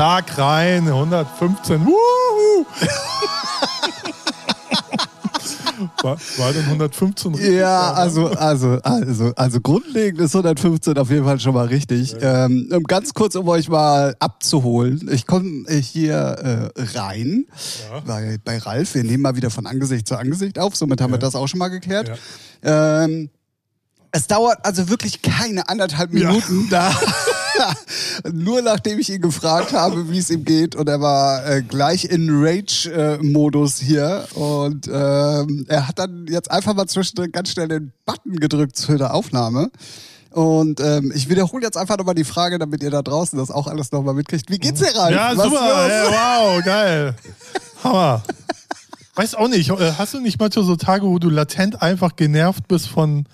Tag rein, 115. Wuhu. War, war denn 115 richtig? Ja, also, also, also, also grundlegend ist 115 auf jeden Fall schon mal richtig. Ja. Ähm, ganz kurz, um euch mal abzuholen. Ich komme hier äh, rein ja. bei, bei Ralf. Wir nehmen mal wieder von Angesicht zu Angesicht auf. Somit haben ja. wir das auch schon mal geklärt. Ähm, es dauert also wirklich keine anderthalb Minuten da. Nur nachdem ich ihn gefragt habe, wie es ihm geht. Und er war äh, gleich in Rage-Modus äh, hier. Und ähm, er hat dann jetzt einfach mal zwischendrin ganz schnell den Button gedrückt für die Aufnahme. Und ähm, ich wiederhole jetzt einfach nochmal die Frage, damit ihr da draußen das auch alles nochmal mitkriegt. Wie geht's dir, Ralf? Ja, Was super. Hey, wow, geil. Hammer. Weiß auch nicht, äh, hast du nicht manchmal so Tage, wo du latent einfach genervt bist von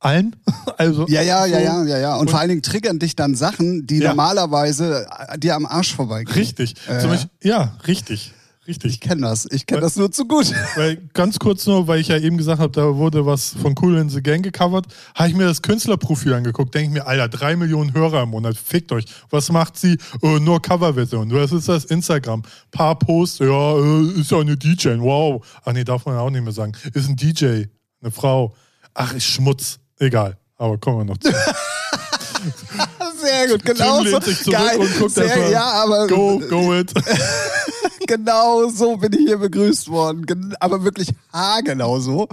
allen. Also ja, ja, ja, ja, ja, ja. Und, und, vor allen Dingen triggern dich dann Sachen, die ja. normalerweise äh, dir am Arsch vorbeigehen. Richtig. Äh. Beispiel, ja, richtig. Richtig. Ich kenne das. Ich kenne das nur zu gut. Weil ganz kurz nur, weil ich ja eben gesagt habe, da wurde was von Cool in the Gang gecovert, habe ich mir das Künstlerprofil angeguckt. Denke ich mir, Alter, drei Millionen Hörer im Monat, fickt euch. Was macht sie? Oh, nur Coverversion. Was ist das? Instagram. Paar Posts, ja, äh, ist ja eine DJ. Wow. Ach nee, darf man auch nicht mehr sagen. Ist ein DJ. Eine Frau. Ach, ist Schmutz. Egal, aber kommen wir noch zu. Sehr gut, genau so. Geil. Und guckt Sehr, ja, aber go, go it. genau so bin ich hier begrüßt worden. Aber wirklich haargenau so.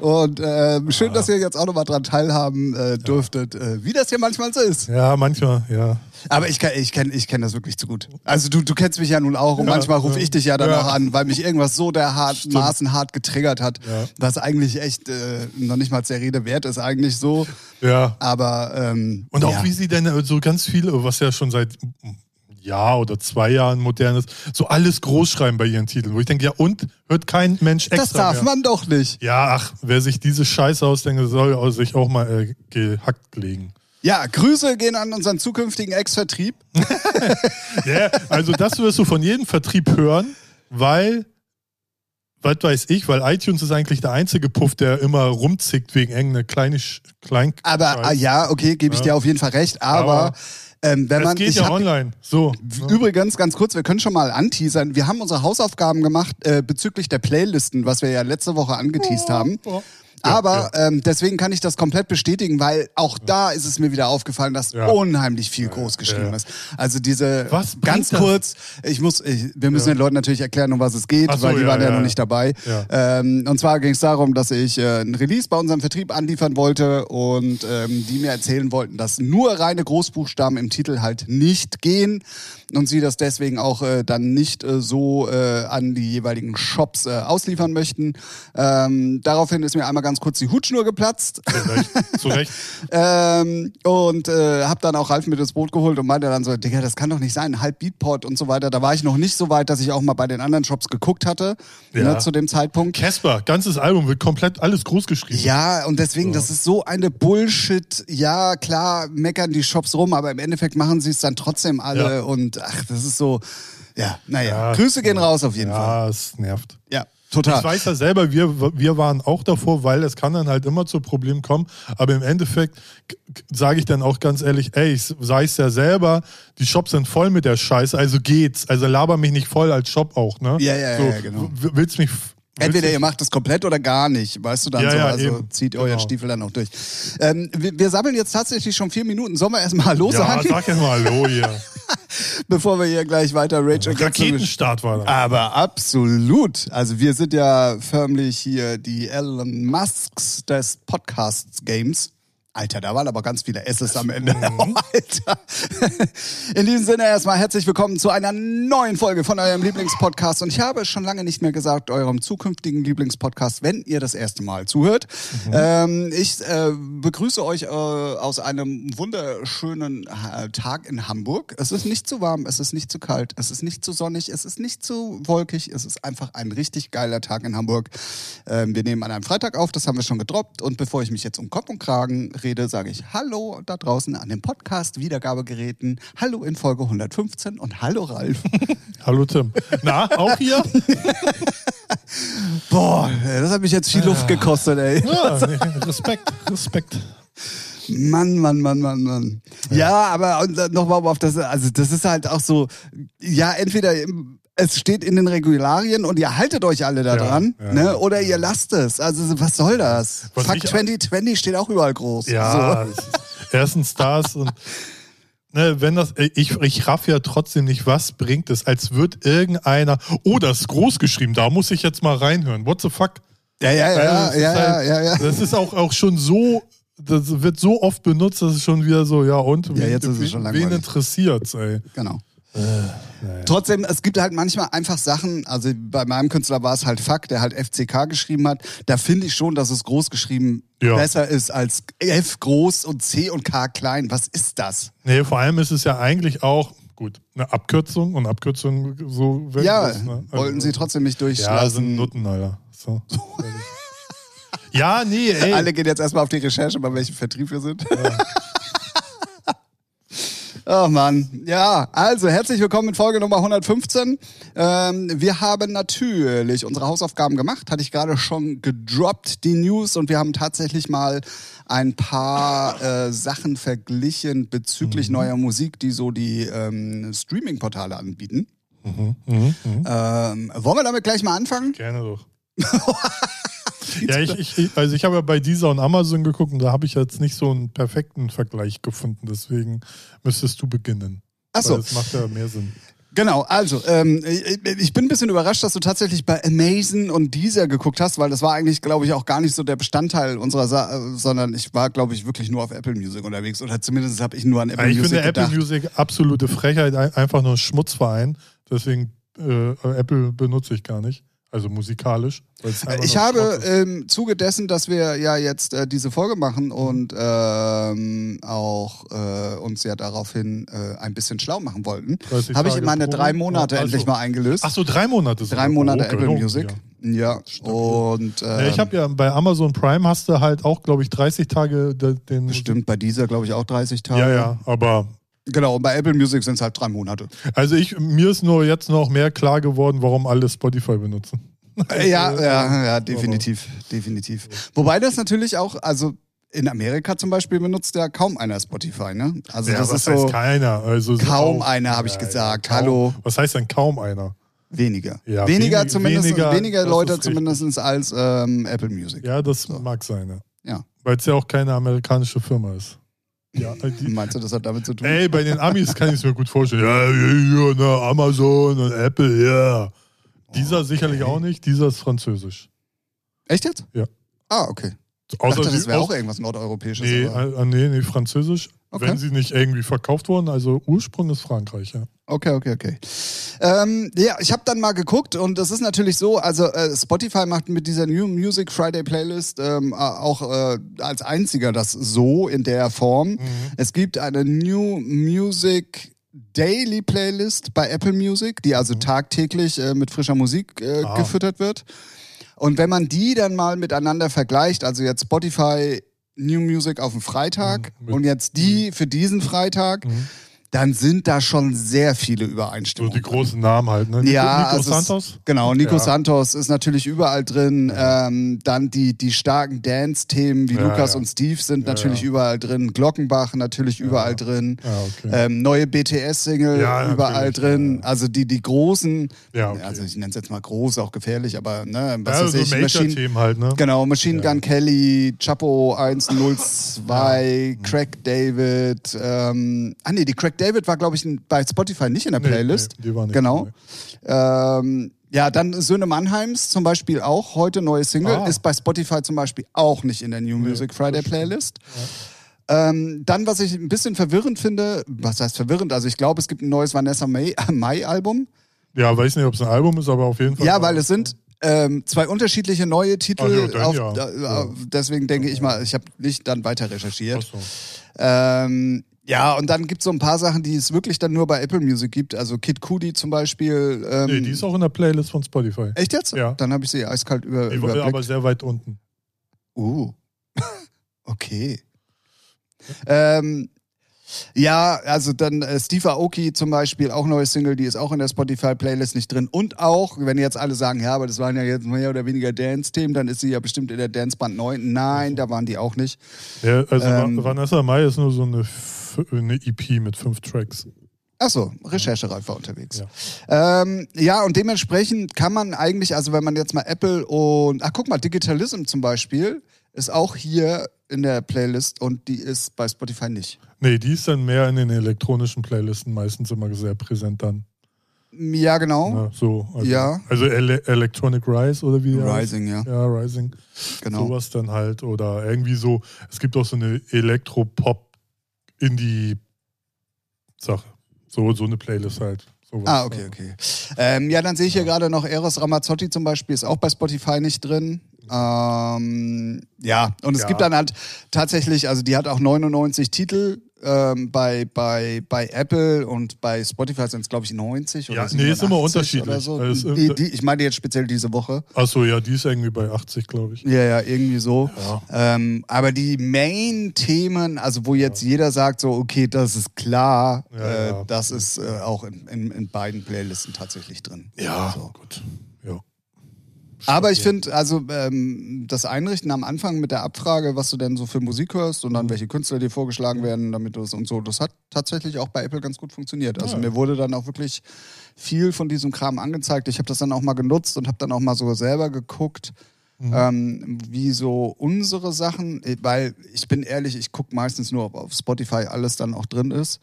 Und ähm, schön, ja. dass ihr jetzt auch nochmal dran teilhaben äh, durftet, ja. äh, wie das hier manchmal so ist. Ja, manchmal, ja. Aber ich, ich kenne ich kenn das wirklich zu gut. Also du, du kennst mich ja nun auch und ja, manchmal rufe ich dich ja dann auch an, weil mich irgendwas so dermaßen hart getriggert hat, was eigentlich echt äh, noch nicht mal der Rede wert ist, eigentlich so. Ja. Aber ähm, Und auch wie sie denn so ganz viele, was ja schon seit Jahr oder zwei Jahren modern ist, so alles großschreiben bei ihren Titeln. Wo ich denke, ja und? Hört kein Mensch extra Das darf mehr. man doch nicht. Ja, ach, wer sich diese Scheiße ausdenkt, soll sich auch mal äh, gehackt legen. Ja, Grüße gehen an unseren zukünftigen Ex-Vertrieb. ja, also das wirst du von jedem Vertrieb hören, weil was weiß ich, weil iTunes ist eigentlich der einzige Puff, der immer rumzickt wegen irgendeiner kleinen klein Aber ah, ja, okay, gebe ich ja. dir auf jeden Fall recht, aber, aber ähm, wenn das man, geht ja hab, online. So. Übrigens, ganz kurz, wir können schon mal anteasern. Wir haben unsere Hausaufgaben gemacht äh, bezüglich der Playlisten, was wir ja letzte Woche angeteased oh, haben. Oh. Aber ja. Ähm, deswegen kann ich das komplett bestätigen, weil auch da ist es mir wieder aufgefallen, dass unheimlich viel groß geschrieben ist. Also diese was ganz kurz, ich muss, ich, wir müssen den Leuten natürlich erklären, um was es geht, so, weil die waren ja, noch nicht dabei. Ähm, und zwar ging es darum, dass ich äh, ein Release bei unserem Vertrieb anliefern wollte und ähm, die mir erzählen wollten, dass nur reine Großbuchstaben im Titel halt nicht gehen und sie das deswegen auch äh, dann nicht äh, so äh, an die jeweiligen Shops äh, ausliefern möchten. Ähm, daraufhin ist mir einmal ganz kurz die Hutschnur geplatzt. Zu Recht. Ähm, und äh, habe dann auch Ralf mit ins Boot geholt und meinte dann so, Digga, das kann doch nicht sein, halb Beatport und so weiter. Da war ich noch nicht so weit, dass ich auch mal bei den anderen Shops geguckt hatte ja. ne, zu dem Zeitpunkt. Casper, ganzes Album wird komplett alles groß geschrieben. Ja, und deswegen, so. das ist so eine Bullshit. Ja, klar, meckern die Shops rum, aber im Endeffekt machen sie es dann trotzdem alle ja. und ach, das ist so, ja, naja. Ja, Grüße gehen raus auf jeden ja, Fall. Ja, es nervt. Ja. Total. Ich weiß ja selber, wir, wir waren auch davor, weil es kann dann halt immer zu Problemen kommen. Aber im Endeffekt sage ich dann auch ganz ehrlich, ey, ich sei es ja selber, die Shops sind voll mit der Scheiße, also geht's. Also laber mich nicht voll als Shop auch, ne? Ja, ja, so, ja, genau. Willst mich Entweder ihr macht es komplett oder gar nicht, weißt du dann ja, so. Ja, also eben. zieht genau. euren Stiefel dann noch durch. Ähm, wir, wir, sammeln jetzt tatsächlich schon vier Minuten. Sollen wir erstmal Hallo ja, sagen? Ja, sag erst mal Hallo hier. Bevor wir hier gleich weiter Rage also Raketenstart war das. Aber absolut. Also wir sind ja förmlich hier die Elon Musks des Podcast-Games. Alter, da waren aber ganz viele S's am Ende. Mhm. Alter. In diesem Sinne erstmal herzlich willkommen zu einer neuen Folge von eurem Lieblingspodcast. Und ich habe schon lange nicht mehr gesagt, eurem zukünftigen Lieblingspodcast, wenn ihr das erste Mal zuhört. Mhm. Ähm, ich äh, begrüße euch äh, aus einem wunderschönen äh, Tag in Hamburg. Es ist nicht zu warm, es ist nicht zu kalt, es ist nicht zu sonnig, es ist nicht zu wolkig. Es ist einfach ein richtig geiler Tag in Hamburg. Ähm, wir nehmen an einem Freitag auf, das haben wir schon gedroppt. Und bevor ich mich jetzt um Kopf und Kragen rede, sage ich Hallo da draußen an den Podcast-Wiedergabegeräten. Hallo in Folge 115 und Hallo Ralf. Hallo Tim. Na, auch hier? Boah, das hat mich jetzt viel Luft gekostet, ey. Ja, Respekt, Respekt. Mann, Mann, Mann, Mann, Mann. Ja, aber nochmal auf das, also das ist halt auch so, ja, entweder es steht in den Regularien und ihr haltet euch alle da Ja, dran, ja, ne? oder ihr lasst es. Also was soll das? Was Fuck ich- 2020 steht auch überall groß. Ja, ist- erstens das und ne, wenn das, ich, ich raff ja trotzdem nicht, was bringt es, als wird irgendeiner, oh, das ist groß geschrieben, da muss ich jetzt mal reinhören. What the fuck? So. Ja, ja, ja, Also, ja, halt- ja, ja. Das ist auch, auch schon so, das wird so oft benutzt, dass es schon wieder so, ja und? Ja, jetzt ist es schon wen, langweilig. wen interessiert's, ey? Genau. Äh, Trotzdem, es gibt halt manchmal einfach Sachen, also bei meinem Künstler war es halt Fuck, der halt FCK geschrieben hat. Da finde ich schon, dass es groß geschrieben Ja. besser ist als F groß und C und K klein. Was ist das? Nee, vor allem ist es ja eigentlich auch, gut, eine Abkürzung und Abkürzung so. Ja, das, ne? Also- wollten sie trotzdem nicht Ja, durchlassen. sind Nutten, Alter. So. ja, nee, ey. Alle gehen jetzt erstmal auf die Recherche, bei welchem Vertrieb wir sind. Oh Mann. Ja, also herzlich willkommen in Folge Nummer 115. Ähm, wir haben natürlich unsere Hausaufgaben gemacht, hatte ich gerade schon gedroppt, die News, und wir haben tatsächlich mal ein paar äh, Sachen verglichen bezüglich neuer Musik, die so die ähm, Streaming-Portale anbieten. Mhm, mhm, mhm. Ähm, wollen wir damit gleich mal anfangen? Gerne doch. ja, ich, ich, also ich habe ja bei dieser und Amazon geguckt und da habe ich jetzt nicht so einen perfekten Vergleich gefunden. Deswegen müsstest du beginnen. Ach so. Weil Das macht ja mehr Sinn. Genau, also ähm, ich, bin ein bisschen überrascht, dass du tatsächlich bei Amazon und Deezer geguckt hast, weil das war eigentlich, glaube ich, auch gar nicht so der Bestandteil unserer, Sa sondern ich war, glaube ich, wirklich nur auf Apple Music unterwegs oder zumindest habe ich nur an Apple Ja, ich Music finde gedacht. Apple Music absolute Frechheit, ein- einfach nur ein Schmutzverein. Deswegen äh, Apple benutze ich gar nicht. Also musikalisch. ich habe im Zuge dessen, dass wir ja jetzt äh, diese Folge machen und ähm, auch äh, uns ja daraufhin äh, ein bisschen schlau machen wollten, 30 habe ich meine drei Monate Ja, endlich also- mal eingelöst. Ach so, drei Monate. drei sogar. Monate Oh, Apple Music. Ja. Ja, und ähm, Ja, ich habe ja bei Amazon Prime hast du halt auch, glaube ich, 30 Tage de- den. bestimmt bei dieser, glaube ich, auch 30 Tage. Ja, ja, aber Genau, und bei Apple Music sind es halt drei Monate. also ich, mir ist nur jetzt noch mehr klar geworden, warum alle Spotify benutzen. Äh, ja, ja, ja, definitiv, definitiv. Wobei das natürlich auch, also in Amerika zum Beispiel benutzt ja kaum einer Spotify, ne? Also ja, das was ist heißt so keiner? Also so kaum auch- einer, habe ich gesagt. kaum. Hallo, Was heißt denn kaum einer? weniger. Ja, weniger wenig- zumindest, weniger, weniger, Leute zumindest als ähm, Apple Music. Ja, das mag sein, ja. Ja. Weil es ja auch keine amerikanische Firma ist. Ja, die, Meinst du, das hat damit zu tun? ey, bei den Amis kann ich es mir gut vorstellen. Ja, ja, ja, ne, Amazon und Apple, ja. Dieser sicherlich auch nicht, dieser ist französisch. Echt jetzt? Ja. Ah, okay. Außer dachte, das wäre auch irgendwas Nordeuropäisches. Nee, aber- äh, nee, nee, französisch. Okay. Wenn sie nicht irgendwie verkauft wurden, also Ursprung ist Frankreich, ja. Okay, okay, okay. Ähm, ja, ich habe dann mal geguckt und es ist natürlich so, also äh, Spotify macht mit dieser New Music Friday Playlist ähm, äh, auch äh, als einziger das so in der Form. Mhm. Es gibt eine New Music Daily Playlist bei Apple Music, die also tagtäglich äh, mit frischer Musik Ah. gefüttert wird. Und wenn man die dann mal miteinander vergleicht, also jetzt Spotify New Music auf dem Freitag Mhm, und jetzt die für diesen Freitag, Mhm. Dann sind da schon sehr viele So Übereinstimmungen. die großen Namen halt, ne? Nico, Ja, Nico also es- Santos? Genau, Nico Ja. Santos ist natürlich überall drin. Ähm, dann die, die starken Dance-Themen wie Ja, Lukas ja. und Steve sind Ja, natürlich ja. überall drin. Glockenbach natürlich überall drin. Ja, okay. Ähm, neue BTS-Single Ja, überall drin. Also die, die großen, Ja, okay. also ich nenne es jetzt mal groß, auch gefährlich, aber ne, was ja, weiß so ich, Machine, Major-Themen halt, ne? Genau, Machine Ja. Gun Kelly, Chapo 102, Craig David. Ähm, ah nee, die Craig David war, glaube ich, bei Spotify nicht in der Nee, Playlist. nee, die war nicht genau. Ähm, ja, dann Söhne Mannheims zum Beispiel auch, heute neue Single, Ah. ist bei Spotify zum Beispiel auch nicht in der New Music Friday Playlist. Ähm, dann, was ich ein bisschen verwirrend finde, was heißt verwirrend? Also ich glaube, es gibt ein neues Vanessa May, May Album. Ja, weiß nicht, ob es ein Album ist, aber auf jeden Fall. Ja, weil es sind ähm, zwei unterschiedliche neue Titel. Ach ja, auf, ja. äh, Ja. Deswegen denke ich mal, ich habe nicht dann weiter recherchiert. Ach so. Ähm, ja, und dann gibt es so ein paar Sachen, die es wirklich dann nur bei Apple Music gibt. Also Kid Cudi zum Beispiel. Ähm, Nee, die ist auch in der Playlist von Spotify. echt jetzt? Ja. Dann habe ich sie eiskalt über, Die war aber sehr weit unten. Uh. okay. Ähm, Ja, also dann äh, Steve Aoki zum Beispiel, auch neue Single, die ist auch in der Spotify-Playlist nicht drin. Und auch, wenn jetzt alle sagen, ja, aber das waren ja jetzt mehr oder weniger Dance-Themen, dann ist sie ja bestimmt in der Danceband 9. Nein, da waren die auch nicht. Ja, also Ähm. Vanessa Mai ist nur so eine, eine EP mit fünf Tracks. Achso, Recherchereif war unterwegs. Ja. Ähm, ja, und dementsprechend kann man eigentlich, also wenn man jetzt mal Apple und, ach guck mal, Digitalism zum Beispiel ist auch hier in der Playlist und die ist bei Spotify nicht. Nee, die ist dann mehr in den elektronischen Playlisten meistens immer sehr präsent dann. Ja, genau. Ne? So, also, Ja. Also Ele Electronic Rise oder wie die heißt? Rising, ja. Ja, Rising. Genau. Sowas dann halt. Oder irgendwie so, es gibt auch so eine Elektro-Pop-Indie-Sache. So, so eine Playlist halt. Sowas. Ah, okay, okay. Ähm, ja, dann sehe ich hier gerade noch Eros Ramazzotti zum Beispiel, ist auch bei Spotify nicht drin. Ähm, ja, und es Ja. gibt dann halt tatsächlich, also die hat auch 99 Titel ähm, bei, bei, bei Apple und bei Spotify sind es, glaube ich, 90 oder Ja, nee, ist immer 87 unterschiedlich. Oder so. Also, die, die, ich meine jetzt speziell diese Woche. Achso, ja, die ist irgendwie bei 80, glaube ich. Ja, ja, irgendwie so. Ja. Ähm, aber die Main-Themen, also wo jetzt jeder sagt, so, okay, das ist klar, Ja, äh, ja. das ist äh, auch in, in, in beiden Playlisten tatsächlich drin. Ja, So. gut. Aber ich finde, also ähm, das Einrichten am Anfang mit der Abfrage, was du denn so für Musik hörst und Mhm. dann welche Künstler dir vorgeschlagen werden, damit du es und so, das hat tatsächlich auch bei Apple ganz gut funktioniert. Also Ja. mir wurde dann auch wirklich viel von diesem Kram angezeigt. Ich habe das dann auch mal genutzt und habe dann auch mal so selber geguckt, Mhm. ähm, wie so unsere Sachen, äh, weil ich bin ehrlich, ich gucke meistens nur, ob auf Spotify alles dann auch drin ist.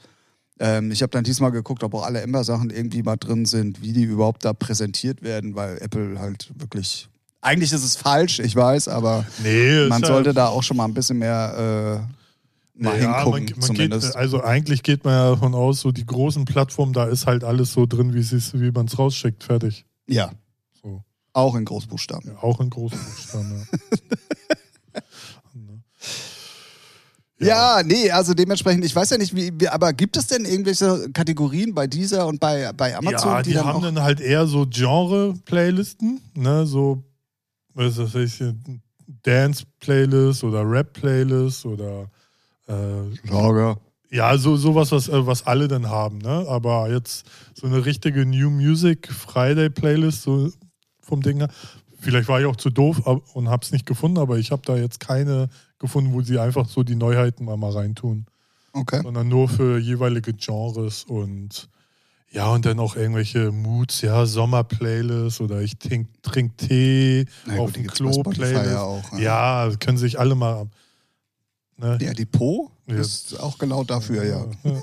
Ähm, ich habe dann diesmal geguckt, ob auch alle Ember-Sachen irgendwie mal drin sind, wie die überhaupt da präsentiert werden, weil Apple halt wirklich. Eigentlich ist es falsch, ich weiß, aber Nee, man sollte ja, da auch schon mal ein bisschen mehr äh, mal ja, hingucken, man, man zumindest. Geht, also eigentlich geht man ja davon aus, so die großen Plattformen, da ist halt alles so drin, wie wie man es rausschickt, fertig. ja, So. auch in Großbuchstaben. Ja, auch in großen Buchstaben. Ja. Ja. nee, also dementsprechend, ich weiß ja nicht, wie, aber gibt es denn irgendwelche Kategorien bei dieser und bei, bei Amazon, ja, die, die, dann haben dann halt eher so Genre-Playlisten, ne, so, was weiß ich, Dance-Playlist oder Rap-Playlist oder äh, Lager. ja, so sowas, was, äh, was alle dann haben, ne? Aber jetzt so eine richtige New Music Friday Playlist so vom Ding her. Vielleicht war ich auch zu doof und hab's nicht gefunden, aber ich habe da jetzt keine gefunden, wo sie einfach so die Neuheiten mal, mal reintun, Okay. sondern nur für jeweilige Genres und ja, und dann auch irgendwelche Moods, ja, Sommer-Playlist oder ich trink, trink Tee Na auf die dem Klo-Playlist. ja auch, ja. ja, können sich alle mal. Ne? Der Depot Ja. ist auch genau dafür, ja. Ja,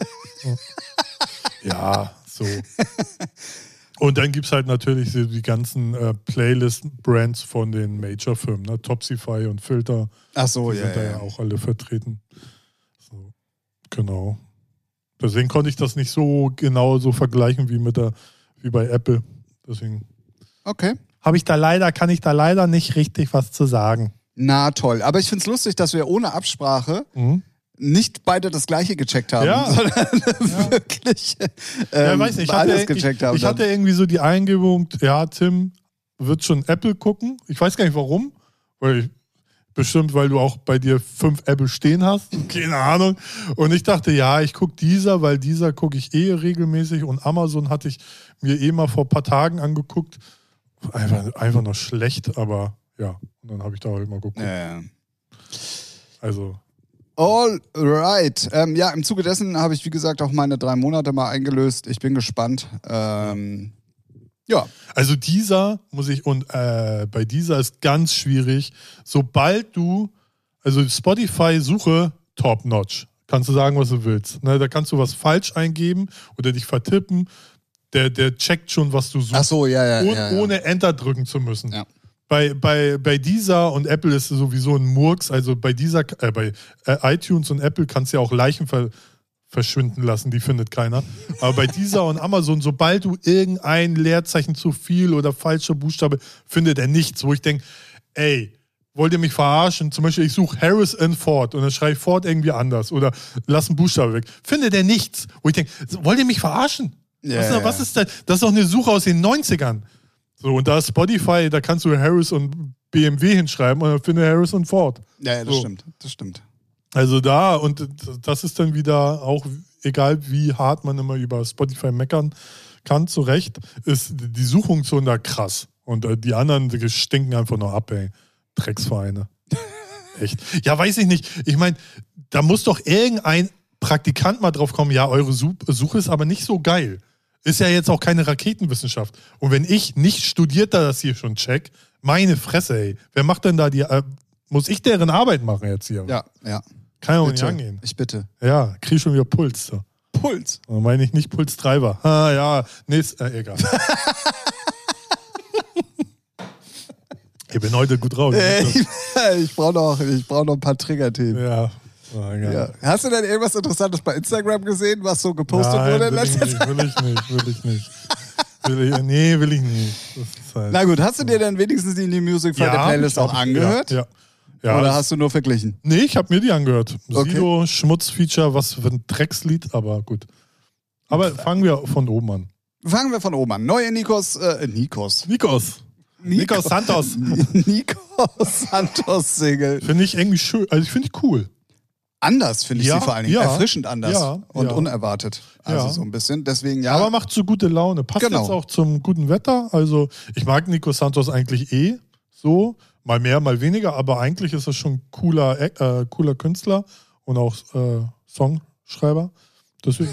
ja so. Und dann gibt es halt natürlich so die ganzen äh, Playlist-Brands von den Major-Firmen, ne? Topsify und Filter, Ach so, die ja, sind da ja. ja auch alle vertreten. So, genau. Deswegen konnte ich das nicht so genau so vergleichen wie mit der, wie bei Apple. Deswegen Okay. habe ich da leider, kann ich da leider nicht richtig was zu sagen. Na toll. Aber ich finde es lustig, dass wir ohne Absprache Mhm. Nicht beide das gleiche gecheckt haben, Ja. sondern wirklich Ja, ähm, weiß nicht, ich alles hatte, gecheckt ich, haben. ich hatte irgendwie so die Eingebung, ja, Tim wird schon Apple gucken. Ich weiß gar nicht warum, weil ich, bestimmt, weil du auch bei dir fünf Apple stehen hast. Keine Ahnung. Und ich dachte, ja, ich gucke dieser, weil dieser gucke ich eh regelmäßig und Amazon hatte ich mir eh mal vor ein paar Tagen angeguckt. Einfach, einfach nur schlecht, aber ja. Und dann habe ich da halt mal geguckt. ja, ja. Also, All right. Ähm, ja, im Zuge dessen habe ich, wie gesagt, auch meine drei Monate mal eingelöst. Ich bin gespannt. Ähm, ja, Also dieser muss ich und äh, bei dieser ist ganz schwierig. Sobald du also Spotify suche top notch, kannst du sagen, was du willst. Ne, da kannst du was falsch eingeben oder dich vertippen. Der, der checkt schon, was du suchst, ach so, ja, ja. ohne, ja, ja. ohne Enter drücken zu müssen. Ja. Bei, bei, bei dieser und Apple ist es sowieso ein Murks. Also bei dieser, äh, bei äh, iTunes und Apple kannst du ja auch Leichen ver, verschwinden lassen, die findet keiner. Aber bei dieser und Amazon, sobald du irgendein Leerzeichen zu viel oder falscher Buchstabe, findet er nichts, wo ich denke, ey, wollt ihr mich verarschen? Zum Beispiel, ich suche Harris and Ford und dann schreibe ich Ford irgendwie anders oder lass einen Buchstabe weg. Findet er nichts, wo ich denke, wollt ihr mich verarschen? Ja. was ist das? Das ist doch eine Suche aus den 90ern. So, und da ist Spotify, da kannst du Harris und BMW hinschreiben und dann findet Harris und Ford. Ja, ja, das So. stimmt. Das stimmt. Also da, und das ist dann wieder auch, egal wie hart man immer über Spotify meckern kann, zu Recht, ist die Suchfunktion da krass. Und äh, die anderen die stinken einfach nur ab, ey. Drecksvereine. Echt. Ja, weiß ich nicht. Ich meine, da muss doch irgendein Praktikant mal drauf kommen, ja, eure Su- Suche ist aber nicht so geil. Ist ja jetzt auch keine Raketenwissenschaft. Und wenn ich nicht studierter das hier schon check, meine Fresse, ey. Wer macht denn da die, äh, muss ich deren Arbeit machen jetzt hier? Ja, ja. Kann ja auch nicht angehen. Ich bitte. Ja, krieg schon wieder Puls. So. Puls. Da meine ich nicht Pulstreiber. Ah, ja, nee, ist, äh, egal. ich bin heute gut drauf. Äh, ich ich brauche noch, ich brauch noch ein paar Trigger-Themen. Ja. Egal. Ja. Hast du denn irgendwas Interessantes bei Instagram gesehen, was so gepostet Nein, wurde in ich, letzter Zeit? will ich nicht, will ich nicht. Will ich, nee, will ich nicht. Halt, Na gut, hast du dir denn wenigstens die New Music Friday Ja, Playlist auch ich- angehört? Ja. ja. ja Oder hast du nur verglichen? nee, ich habe mir die angehört. Okay. Sido, Schmutzfeature, was für ein Dreckslied, aber gut. Aber fangen wir von oben an. Fangen wir von oben an. Neue Nikos, äh, Nikos. Nikos. Nikos Santos. Nikos Santos Single. Finde ich irgendwie schön. Also ich finde die cool. Anders finde ich Ja, sie vor allen Dingen. ja, Erfrischend anders ja, und unerwartet. Also so ein bisschen. Deswegen ja. Aber macht so gute Laune. Passt Genau. jetzt auch zum guten Wetter. Also ich mag Nico Santos eigentlich eh so. Mal mehr, mal weniger. Aber eigentlich ist er schon cooler, äh, cooler Künstler und auch äh, Songschreiber. Deswegen,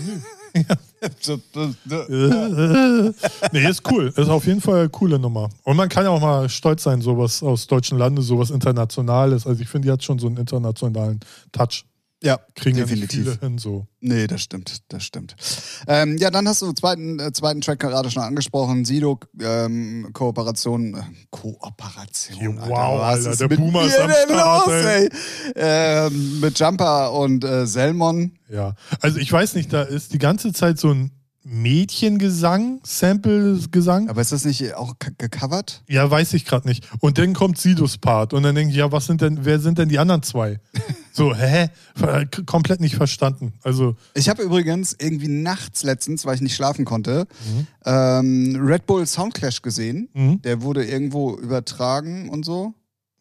nee. nee, ist cool. Ist auf jeden Fall eine coole Nummer. Und man kann ja auch mal stolz sein, sowas aus deutschen Lande, sowas Internationales. Also ich finde, die hat schon so einen internationalen Touch. Ja, Kriegen definitiv. viele hin, so. Nee, das stimmt, das stimmt. Ähm, ja, dann hast du den zweiten, äh, zweiten Track gerade schon angesprochen. Sido, ähm, Kooperation. Äh, Kooperation. Wow, was Alter, der mit Boomer ist am Start, ey? Ähm, mit Jumper und äh, Selmon. Ja, also ich weiß nicht, da ist die ganze Zeit so ein Mädchengesang, Sample-Gesang. Aber ist das nicht auch gecovert? Ja, weiß ich gerade nicht. Und dann kommt Sidos Part und dann denke ich, ja, was sind denn, wer sind denn die anderen zwei? So, hä? K- Komplett nicht verstanden. Also, Ich habe übrigens irgendwie nachts letztens, weil ich nicht schlafen konnte, Mhm. ähm, Red Bull Soundclash gesehen. mhm, Der wurde irgendwo übertragen und so.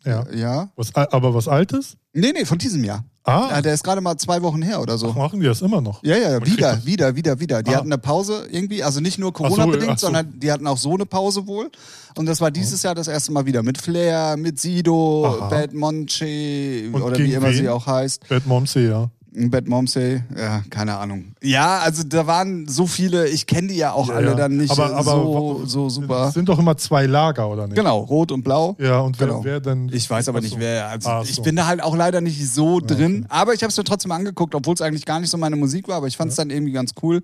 ja. Ja. Was, aber was Altes? Nee, nee, von diesem Jahr. Ah, Ja, der ist gerade mal zwei Wochen her oder so. machen die das immer noch? Ja, ja, wieder, wieder, wieder, wieder. Die Ah. hatten eine Pause irgendwie, also nicht nur so, Corona-bedingt, ach so. sondern die hatten auch so eine Pause wohl. Und das war dieses Jahr das erste Mal wieder mit Flair, mit Sido, Aha. Bad Monche oder wie immer sie wen? auch heißt. Bad Momsey, ja. Bad Momsey, ja, keine Ahnung. Ja, also da waren so viele, ich kenne die ja auch Ja, alle ja. dann nicht Aber- aber- so, so super. Es sind doch immer zwei Lager, oder nicht? Genau, rot und blau. Ja, und wer, Genau. wer denn? Ich weiß aber Ach nicht, so. wer. Also Ach ich so. bin da halt auch leider nicht so drin. Aber ich habe es mir trotzdem angeguckt, obwohl es eigentlich gar nicht so meine Musik war. Aber ich fand es dann irgendwie ganz cool.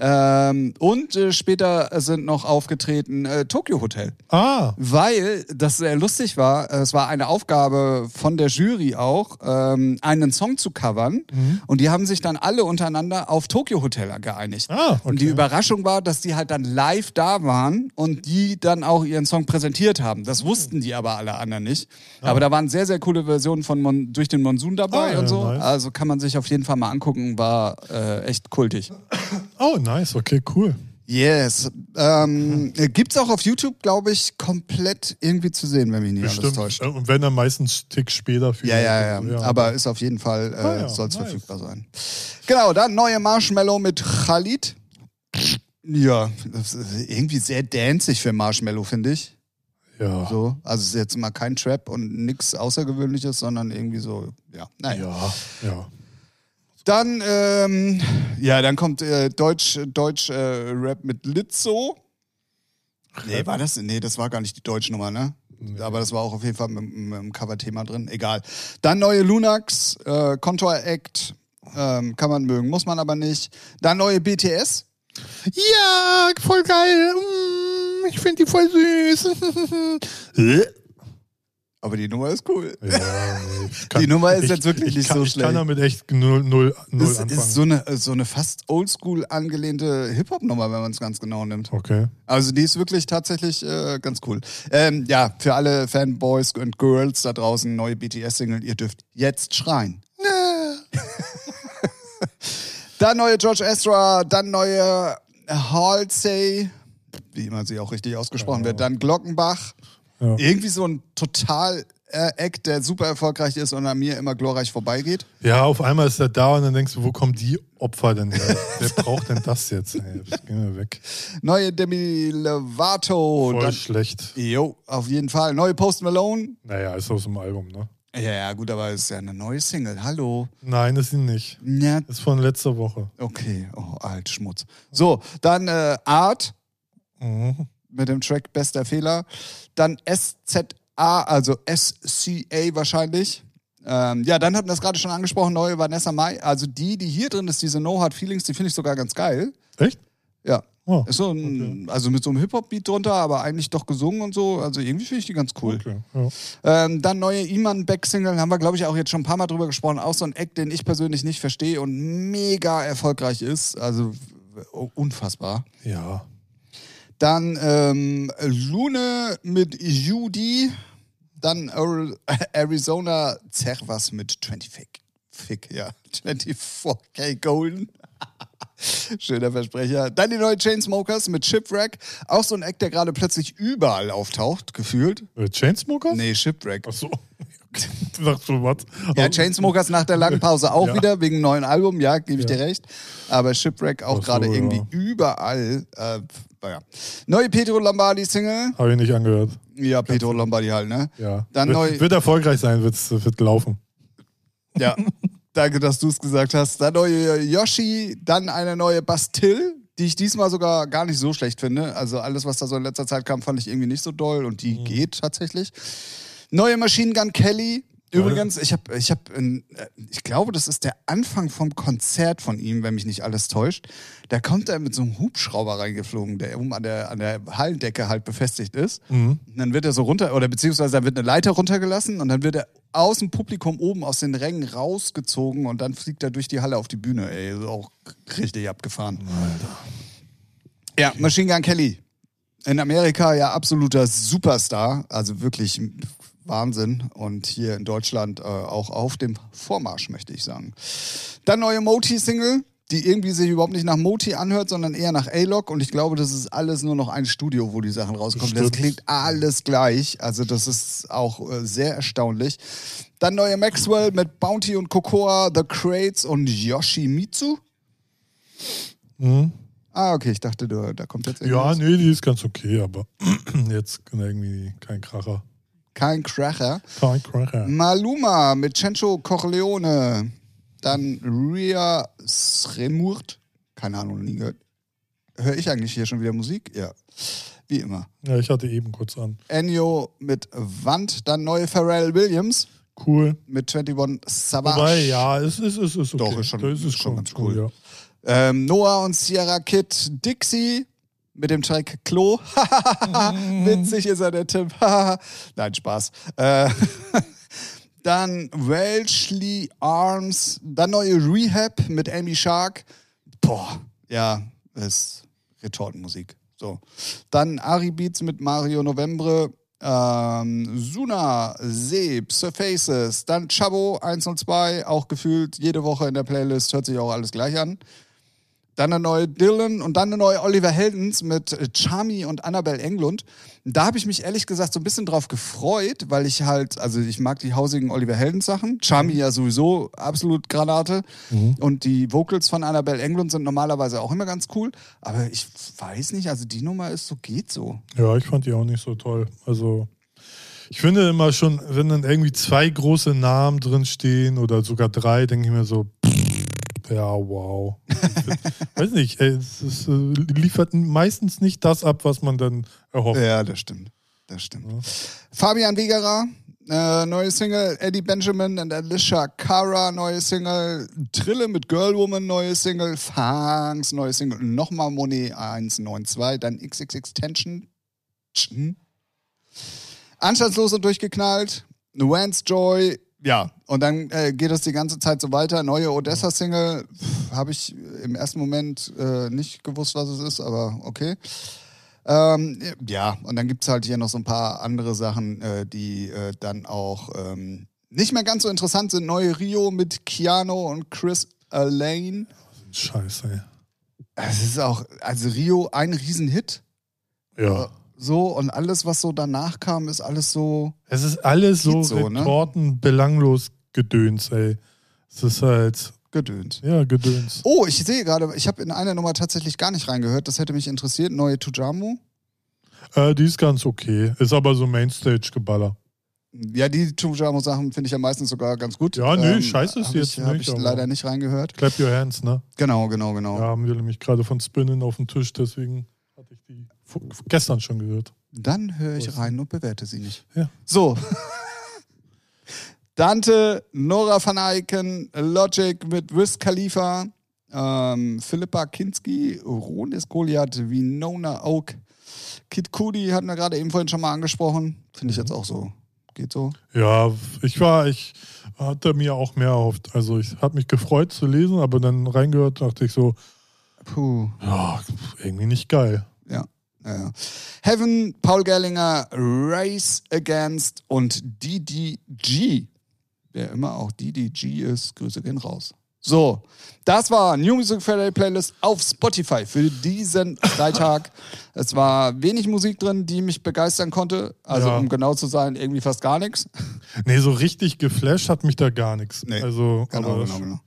Ähm, und äh, später sind noch aufgetreten äh, Tokyo Hotel. Ah, Weil das sehr lustig war, es war eine Aufgabe von der Jury auch, ähm, einen Song zu covern. Mhm. Und die haben sich dann alle untereinander auf Tokyo Hotel geeinigt. Ah, okay. Und die Überraschung war, dass die halt dann live da waren und die dann auch ihren Song präsentiert haben. Das wussten die aber alle anderen nicht. Aber da waren sehr, sehr coole Versionen von Mon durch den Monsun dabei Ah, und so. nice. Also kann man sich auf jeden Fall mal angucken, war äh, echt kultig. oh, nice, okay, cool. Yes. Ähm, gibt's auch auf YouTube, glaube ich, komplett irgendwie zu sehen, wenn mich nicht alles Bestimmt. täuscht. Äh, Und wenn dann meistens einen Tick später. Ja, ja, ja, ja. Aber ist auf jeden Fall, äh, Ah, ja, soll es nice. verfügbar sein. Genau, dann neue Marshmallow mit Khalid. Ja, das ist irgendwie sehr danzig für Marshmallow, finde ich. ja. So, also es ist jetzt mal kein Trap und nichts Außergewöhnliches, sondern irgendwie so, ja, naja. Ja, ja. Dann, ähm, ja, dann kommt äh, Deutsch, Deutsch äh, Rap mit Lizzo. Nee, war das? Nee, das war gar nicht die deutsche Nummer, ne? Aber das war auch auf jeden Fall mit, mit dem Cover-Thema drin. Egal. Dann neue Lunax, äh, Contour Act. Ähm, kann man mögen, muss man aber nicht. Dann neue BTS. Ja, voll geil. Mm, Ich finde die voll süß. Aber die Nummer ist cool. ja, nee, ich kann- Die Nummer ist ich, jetzt wirklich ich nicht kann, so Ich schlecht. kann damit echt null, null, null Das anfangen. ist so eine, so eine fast oldschool angelehnte Hip-Hop-Nummer, wenn man es ganz genau nimmt. okay. Also die ist wirklich tatsächlich äh, ganz cool. Ähm, ja, für alle Fanboys und Girls da draußen, neue BTS-Single, ihr dürft jetzt schreien. dann neue George Ezra, dann neue Halsey, wie immer sie auch richtig ausgesprochen wird, dann Glockenbach. Ja. Irgendwie so ein total äh, Act, der super erfolgreich ist und an mir immer glorreich vorbeigeht. Ja, auf einmal ist er da und dann denkst du, wo kommen die Opfer denn her? Wer braucht denn das jetzt? Ey, das gehen wir weg. Neue Demi Lovato. Voll Dann, schlecht. jo, auf jeden Fall. Neue Post Malone. Naja, ist aus dem Album, ne? Ja, ja, gut, aber es ist ja eine neue Single. Hallo. Nein, ist sie nicht. Ja, Ist von letzter Woche. okay. Oh, alt Schmutz. So, dann äh, Art Mhm. Mit dem Track Bester Fehler. Dann SZA, also SCA wahrscheinlich. Ähm, ja, dann hatten wir das gerade schon angesprochen, neue Vanessa Mai. Also die, die hier drin ist, diese No Hard Feelings, die finde ich sogar ganz geil. Echt? Ja. Oh, Ist so ein, also mit so einem Hip-Hop-Beat drunter, aber eigentlich doch gesungen und so. Also irgendwie finde ich die ganz cool. okay. Ja. Ähm, dann neue Iman Back-Single, haben wir, glaube ich, auch jetzt schon ein paar Mal drüber gesprochen. Auch so ein Act, den ich persönlich nicht verstehe und mega erfolgreich ist. Also unfassbar. ja. Dann ähm, Lune mit Judy. Dann Ar- Arizona Zervas mit 20 Fick. Ja. 24K Golden. Schöner Versprecher. Dann die neue Chainsmokers mit Shipwreck. Auch so ein Act, der gerade plötzlich überall auftaucht, gefühlt. Äh, Chainsmokers? Nee, Shipwreck. Ach so. Sagst so was. Ja, Chainsmokers nach der langen Pause auch Ja. wieder, wegen einem neuen Album, ja, gebe ich Ja. dir recht. Aber Shipwreck auch so, gerade ja. irgendwie überall. Äh, naja. Neue Pedro Lombardi-Single. Habe ich nicht angehört. Ja, Pedro Lombardi halt, ne? Ja. Dann wird, neu- wird erfolgreich sein, wird's, wird laufen. Ja. Danke, dass du es gesagt hast. Dann neue Yoshi, dann eine neue Bastille, die ich diesmal sogar gar nicht so schlecht finde. Also alles, was da so in letzter Zeit kam, fand ich irgendwie nicht so doll und Mhm. die geht tatsächlich. Neue Machine Gun Kelly. Übrigens, ich habe, ich habe, ich glaube, das ist der Anfang vom Konzert von ihm, wenn mich nicht alles täuscht. Da kommt er mit so einem Hubschrauber reingeflogen, der oben an der, an der Hallendecke halt befestigt ist. Mhm. Und dann wird er so runter, oder beziehungsweise da wird eine Leiter runtergelassen und dann wird er aus dem Publikum oben aus den Rängen rausgezogen und dann fliegt er durch die Halle auf die Bühne. Ey, ist auch richtig abgefahren. Ja, Machine Gun Kelly. In Amerika ja absoluter Superstar, also wirklich Wahnsinn. Und hier in Deutschland äh, auch auf dem Vormarsch, möchte ich sagen. Dann neue Moti-Single, die irgendwie sich überhaupt nicht nach Moti anhört, sondern eher nach A-Lock. Und ich glaube, das ist alles nur noch ein Studio, wo die Sachen rauskommen. Das Stimmt. klingt alles gleich. Also das ist auch äh, sehr erstaunlich. Dann neue Maxwell mit Bounty und Cocoa, The Crates und Yoshimitsu. Mhm. Ah, okay, ich dachte, da, da kommt jetzt Ja, irgendwas. nee, die ist ganz okay, aber jetzt irgendwie kein Kracher. Kein Kracher. Kein Kracher. Maluma mit Cencho Corleone. Dann Ria Sremurt. Keine Ahnung, nie gehört. Höre ich eigentlich hier schon wieder Musik? Ja. Wie immer. Ja, ich hatte eben kurz an. Ennio mit Wand. Dann neue Pharrell Williams Cool. mit 21 Savage. Wobei, ja, es ist, es ist okay. Doch, ist schon- Das ist ist schon ganz cool. ja. Ähm, Noah und Sierra Kid Dixie mit dem Track Klo. Witzig ist er, der Tipp. Nein, Spaß. Äh, dann Welshly Arms. Dann neue Rehab mit Amy Shark. Boah, ja, ist Retortenmusik. So. Dann Ari Beats mit Mario Novembre. Ähm, Suna, Seb, Surfaces, dann Chabo 102, auch gefühlt jede Woche in der Playlist, hört sich auch alles gleich an. Dann eine neue Dylan und dann eine neue Oliver Heldens mit äh, Charmy und Annabelle Englund. Da habe ich mich ehrlich gesagt so ein bisschen drauf gefreut, weil ich halt, also ich mag die hausigen Oliver Heldens Sachen. Charmy ja sowieso absolut Granate. Und die Vocals von Annabelle Englund sind normalerweise auch immer ganz cool. Aber ich weiß nicht, also die Nummer ist so, geht so. Ja, ich fand die auch nicht so toll. Also, ich finde immer schon, wenn dann irgendwie zwei große Namen drin stehen oder sogar drei, denke ich mir so, ja, wow. Weiß nicht, es, es äh, liefert meistens nicht das ab, was man dann erhofft. Ja, das stimmt. Das stimmt. Fabian Wegerer, äh, neue Single. Eddie Benjamin und Alicia Cara, neue Single. Trille mit Girlwoman, neue Single. Fangs, neue Single. Nochmal Monet 192. Dann XXX Tension. Anstandslos und durchgeknallt. Vance Joy. Ja, und dann äh, geht es die ganze Zeit so weiter. Neue Odessa-Single. Habe ich im ersten Moment äh, nicht gewusst, was es ist, aber okay. Ähm, ja, und dann gibt es halt hier noch so ein paar andere Sachen, äh, die äh, dann auch ähm, nicht mehr ganz so interessant sind. Neue Rio mit Keanu und Chris Alain. Scheiße, Es ist auch, also Rio ein Riesenhit. ey. Ja. So, und alles, was so danach kam, ist alles so. Es ist alles so, so, ne? Retorten, belanglos Gedöns, ey. Es ist halt, Gedöns. ja, Gedöns. Oh, ich sehe gerade, ich habe in einer Nummer tatsächlich gar nicht reingehört. Das hätte mich interessiert. Neue Tujamu. Äh, die ist ganz okay. Ist aber so Mainstage-Geballer. Ja, die Tujamu-Sachen finde ich ja meistens sogar ganz gut. Ähm, Ja, nee, scheiße ist jetzt ich, Habe nicht, ich aber- leider nicht reingehört. Clap your hands, ne? Genau, genau, genau. Ja, haben wir nämlich gerade von Spinnen auf dem Tisch, deswegen hatte ich die gestern schon gehört. Dann höre ich rein und bewerte sie nicht. Ja. So. Dante, Nora van Eycken, Logic mit Wiz Khalifa, ähm, Philippa Kinski, Ronis Goliath, Winona Oak, Kid Cudi hatten wir gerade eben vorhin schon mal angesprochen. Finde ich Mhm. jetzt auch so. Geht so. Ja, ich war, ich hatte mir auch mehr erhofft. Also ich habe mich gefreut zu lesen, aber dann reingehört, dachte ich so, Puh. ja, irgendwie nicht geil. Ja. Heaven, Paul Gerlinger, Race Against und DDG. Wer immer auch DDG ist, Grüße gehen raus. So, das war New Music Friday Playlist auf Spotify für diesen Freitag. es war wenig Musik drin, die mich begeistern konnte. Also, Ja. um genau zu sein, irgendwie fast gar nichts. Nee, so richtig geflasht hat mich da gar nichts. Nee, also, Genau, aber genau, genau.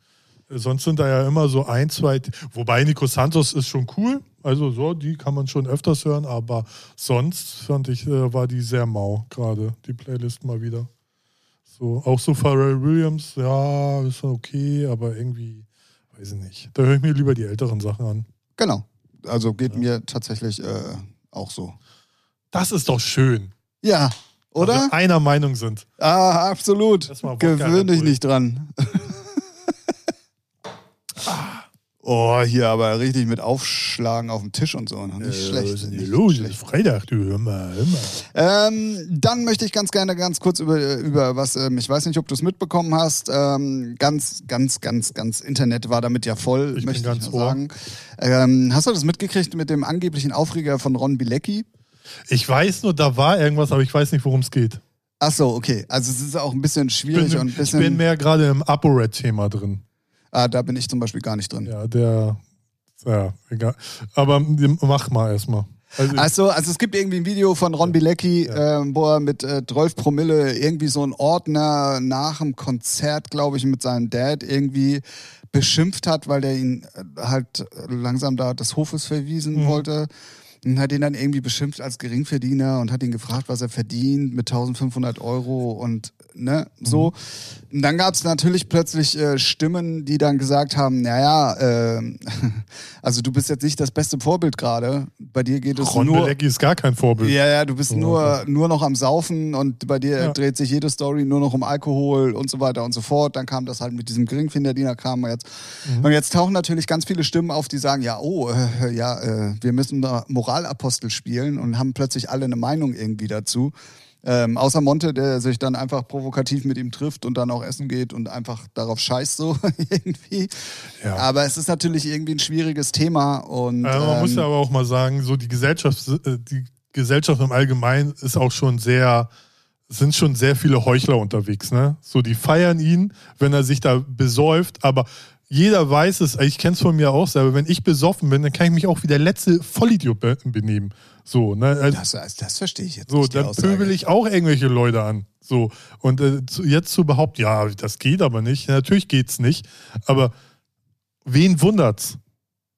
sonst sind da ja immer so ein, zwei, wobei Nico Santos ist schon cool. Also so, die kann man schon öfters hören, aber sonst fand ich, äh, war die sehr mau gerade, die Playlist mal wieder. So, auch so Pharrell Williams, ja, ist schon okay, aber irgendwie, weiß ich nicht. Da höre ich mir lieber die älteren Sachen an. Genau. Also geht mir tatsächlich äh, auch so. Das ist doch schön. Ja, oder? Dass wir einer Meinung sind. Ah, absolut. Das war Wodka Gewöhn Red dich nicht dran. Oh, hier aber richtig mit Aufschlagen auf dem Tisch und so. ne? Nicht Äh, schlecht. was ist denn los? schlecht. Freitag, du, hör mal, hör mal. Ähm, dann möchte ich ganz gerne ganz kurz über, über was, ähm, ich weiß nicht, ob du es mitbekommen hast, ähm, ganz, ganz, ganz, ganz Internet war damit ja voll, Ich bin möchte ganz ich sagen. Ähm, hast du das mitgekriegt mit dem angeblichen Aufreger von Ron Bilecki? Ich weiß nur, da war irgendwas, aber ich weiß nicht, worum es geht. Ach so, okay. Also es ist auch ein bisschen Ich schwierig bin, und ein ich bisschen. bin mehr gerade im ApoRed-Thema drin. Ah, da bin ich zum Beispiel gar nicht drin. Ja, der. Ja, egal. Aber mach mal erstmal. Also, Also, also es gibt irgendwie ein Video von Ron Bilecki, ähm, wo er mit äh, 12 Promille irgendwie so einen Ordner nach dem Konzert, glaube ich, mit seinem Dad irgendwie beschimpft hat, weil der ihn äh, halt langsam da des Hofes verwiesen Mhm. wollte. Und hat ihn dann irgendwie beschimpft als Geringverdiener und hat ihn gefragt, was er verdient mit 1500 Euro und ne, so. Und dann gab es natürlich plötzlich äh, Stimmen, die dann gesagt haben, naja, äh, also du bist jetzt nicht das beste Vorbild gerade. Bei dir geht es Ron nur... Bilecki ist gar kein Vorbild. Ja, ja, du bist So, nur, nur noch am Saufen und bei dir Ja. dreht sich jede Story nur noch um Alkohol und so weiter und so fort. Dann kam das halt mit diesem Geringverdiener-Kram jetzt. Mhm. Und jetzt tauchen natürlich ganz viele Stimmen auf, die sagen, ja, oh, äh, ja, äh, wir müssen da Moralapostel spielen und haben plötzlich alle eine Meinung irgendwie dazu. Ähm, außer Monte, der sich dann einfach provokativ mit ihm trifft und dann auch essen geht und einfach darauf scheißt so irgendwie. Ja. Aber es ist natürlich irgendwie ein schwieriges Thema und Äh, man muss ähm, ja aber auch mal sagen, so die Gesellschaft, äh, die Gesellschaft im Allgemeinen ist auch schon sehr, sind schon sehr viele Heuchler unterwegs, ne? So, die feiern ihn, wenn er sich da besäuft, aber jeder weiß es, ich kenne es von mir auch selber, wenn ich besoffen bin, dann kann ich mich auch wie der letzte Vollidiot be benehmen. So, ne? Also, das, das, das verstehe ich jetzt so, nicht. die dann Aussage. pöbel ich auch irgendwelche Leute an. So, und äh, zu, jetzt zu behaupten, ja, das geht aber nicht. Ja, natürlich geht's nicht, aber wen wundert's?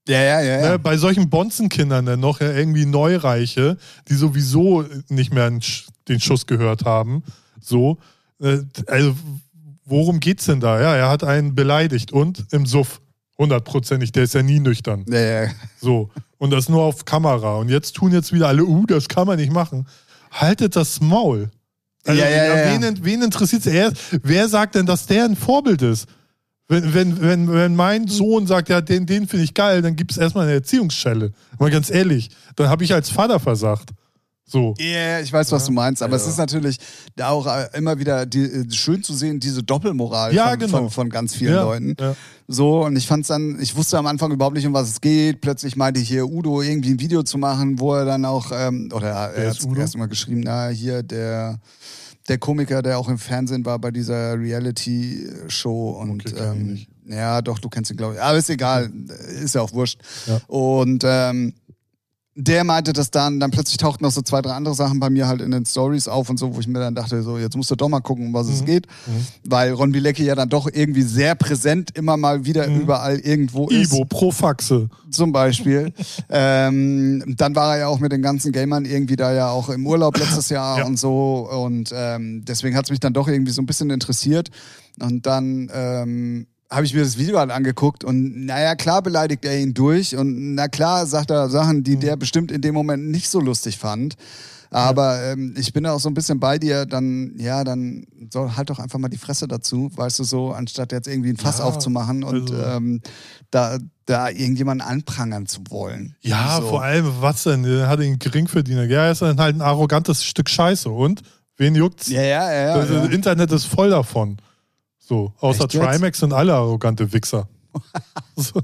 Ja, ja, ja. ja. Ne, bei solchen Bonzenkindern dann noch ja irgendwie Neureiche, die sowieso nicht mehr den Schuss gehört haben. So, äh, also worum geht's denn da? Ja, er hat einen beleidigt und im Suff. Hundertprozentig, der ist ja nie nüchtern. Ja, ja. So. Und das nur auf Kamera. Und jetzt tun jetzt wieder alle, uh, das kann man nicht machen. Haltet das Maul. Also, Ja, ja, ja, Wen, wen interessiert es? Wer sagt denn, dass der ein Vorbild ist? Wenn, wenn, wenn, wenn mein Sohn sagt, ja, den, den finde ich geil, dann gibt es erstmal eine Erziehungsschelle. Mal ganz ehrlich, dann habe ich als Vater versagt. So. Ja, ich weiß, was du meinst, aber Ja. es ist natürlich da auch äh, immer wieder die, äh, schön zu sehen, diese Doppelmoral Ja, von, genau. von, von ganz vielen Ja, Leuten. ja. So, und ich fand's dann, ich wusste am Anfang überhaupt nicht, um was es geht. Plötzlich meinte hier Udo irgendwie ein Video zu machen, wo er dann auch, ähm, oder er hat erst mal geschrieben, na, hier der, der Komiker, der auch im Fernsehen war bei dieser Reality-Show und Okay, ich ähm, ja, doch, du kennst ihn, glaube ich. Aber ist egal, ist ja auch wurscht. Ja. Und ähm, der meinte das dann, dann plötzlich tauchten noch so zwei, drei andere Sachen bei mir halt in den Stories auf und so, wo ich mir dann dachte, so, jetzt musst du doch mal gucken, um was es geht. Weil Ron Bilecki ja dann doch irgendwie sehr präsent immer mal wieder überall irgendwo ist. Ivo, Profaxe. Zum Beispiel. ähm, dann war er ja auch mit den ganzen Gamern irgendwie da ja auch im Urlaub letztes Jahr Ja. und so. Und ähm, deswegen hat es mich dann doch irgendwie so ein bisschen interessiert. Und dann ähm, habe ich mir das Video halt angeguckt und naja, klar beleidigt er ihn durch und na klar sagt er Sachen, die der bestimmt in dem Moment nicht so lustig fand. Aber ähm, ich bin da auch so ein bisschen bei dir, dann, ja, dann soll halt doch einfach mal die Fresse dazu, weißt du so, anstatt jetzt irgendwie ein Fass Ja, aufzumachen und also- ähm, da, da irgendjemanden anprangern zu wollen. Ja, so. vor allem, was denn? Der hat einen Geringverdiener. Ja, er ist dann halt ein arrogantes Stück Scheiße. Und? Wen juckt's? Ja, ja, ja. ja, das ja. Internet ist voll davon. So, außer Echt jetzt? Trimax sind alle arrogante Wichser. so.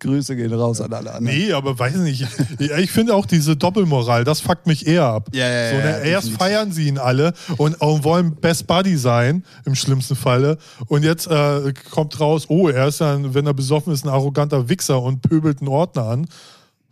Grüße gehen raus an alle anderen. Nee, aber weiß nicht. Ich, finde auch diese Doppelmoral, das fuckt mich eher ab. Ja, ja, so, ja, erst definitiv. feiern sie ihn alle und, und wollen Best Buddy sein, im schlimmsten Falle. Und jetzt äh, kommt raus, oh, er ist ja, ein, wenn er besoffen ist, ein arroganter Wichser und pöbelt einen Ordner an,